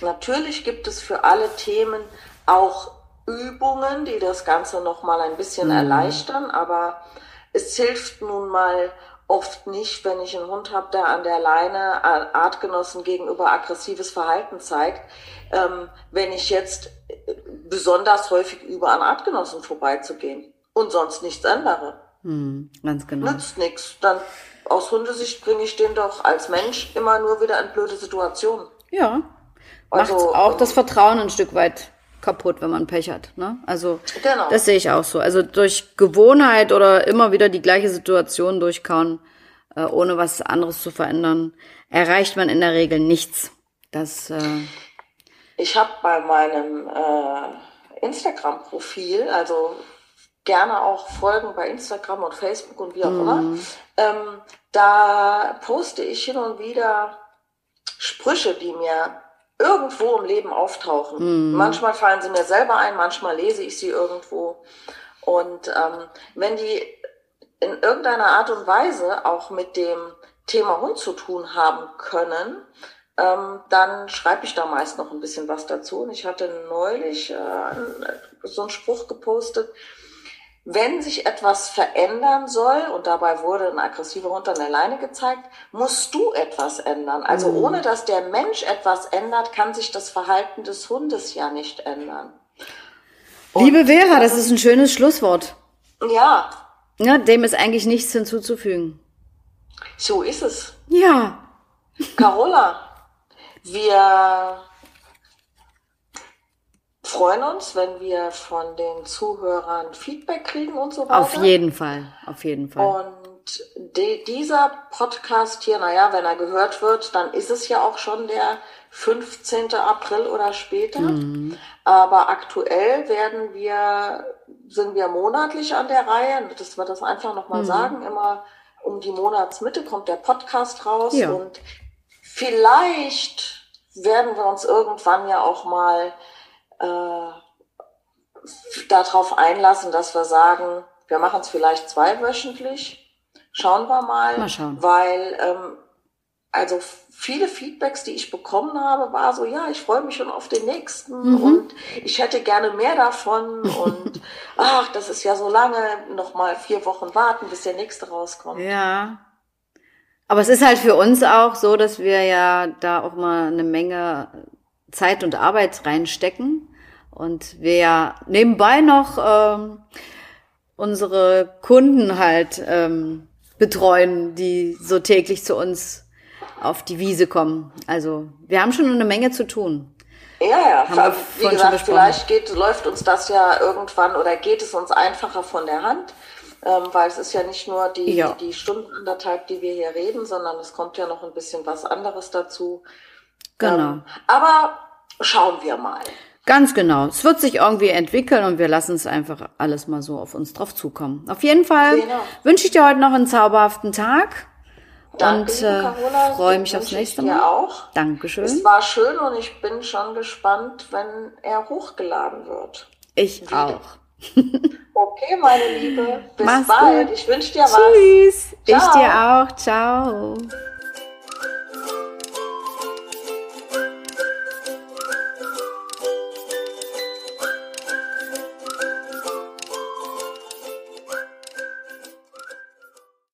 Natürlich gibt es für alle Themen auch Übungen, die das Ganze nochmal ein bisschen mhm. erleichtern, aber es hilft nun mal oft nicht, wenn ich einen Hund habe, der an der Leine Artgenossen gegenüber aggressives Verhalten zeigt, ähm, wenn ich jetzt besonders häufig übe, an Artgenossen vorbeizugehen und sonst nichts ändere. Hm, ganz genau. Nützt nichts. Dann aus Hundesicht bringe ich den doch als Mensch immer nur wieder in blöde Situationen. Ja. Also, Macht auch ähm, das Vertrauen ein Stück weit kaputt, wenn man Pech hat. Ne? Also genau. das sehe ich auch so. Also durch Gewohnheit oder immer wieder die gleiche Situation durchkauen, äh, ohne was anderes zu verändern, erreicht man in der Regel nichts. Das. Äh ich habe bei meinem äh, Instagram-Profil, also gerne auch folgen bei Instagram und Facebook und wie auch immer, mhm. ähm, da poste ich hin und wieder Sprüche, die mir irgendwo im Leben auftauchen. Mhm. Manchmal fallen sie mir selber ein, manchmal lese ich sie irgendwo. Und ähm, wenn die in irgendeiner Art und Weise auch mit dem Thema Hund zu tun haben können, ähm, dann schreibe ich da meist noch ein bisschen was dazu. Und ich hatte neulich äh, so einen Spruch gepostet, wenn sich etwas verändern soll, und dabei wurde ein aggressiver Hund an der Leine gezeigt, musst du etwas ändern. Also mhm. ohne dass der Mensch etwas ändert, kann sich das Verhalten des Hundes ja nicht ändern. Und Liebe Vera, das ist ein schönes Schlusswort. Ja. Ja, dem ist eigentlich nichts hinzuzufügen. So ist es. Ja. Carola, wir freuen uns, wenn wir von den Zuhörern Feedback kriegen und so weiter. Auf jeden Fall, auf jeden Fall. Und die, dieser Podcast hier, naja, wenn er gehört wird, dann ist es ja auch schon der 15. April oder später. Mhm. Aber aktuell werden wir sind wir monatlich an der Reihe, dass wir das einfach nochmal mhm. sagen. Immer um die Monatsmitte kommt der Podcast raus ja. und vielleicht werden wir uns irgendwann ja auch mal äh, darauf einlassen, dass wir sagen, wir machen es vielleicht zweiwöchentlich. Schauen wir mal. Mal schauen. Weil ähm, also viele Feedbacks, die ich bekommen habe, war so, ja, ich freue mich schon auf den nächsten mhm. und ich hätte gerne mehr davon und ach, das ist ja so lange, noch mal vier Wochen warten, bis der nächste rauskommt. Ja. Aber es ist halt für uns auch so, dass wir ja da auch mal eine Menge Zeit und Arbeit reinstecken und wir ja nebenbei noch ähm, unsere Kunden halt ähm, betreuen, die so täglich zu uns auf die Wiese kommen. Also wir haben schon eine Menge zu tun. Ja, ja. Wie gesagt, vielleicht geht, läuft uns das ja irgendwann oder geht es uns einfacher von der Hand, ähm, weil es ist ja nicht nur die, ja. die Stunden anderthalb, die wir hier reden, sondern es kommt ja noch ein bisschen was anderes dazu. Genau. Ähm, aber schauen wir mal. Ganz genau. Es wird sich irgendwie entwickeln und wir lassen es einfach alles mal so auf uns drauf zukommen. Auf jeden Fall genau. wünsche ich dir heute noch einen zauberhaften Tag. Danke, und äh, freue mich aufs nächste Mal. auch. Dankeschön. Es war schön und ich bin schon gespannt, wenn er hochgeladen wird. Ich Wieder. auch. Okay, meine Liebe. Bis Mach's bald. Gut. Ich wünsche dir was. Tschüss. Ich dir auch. Ciao.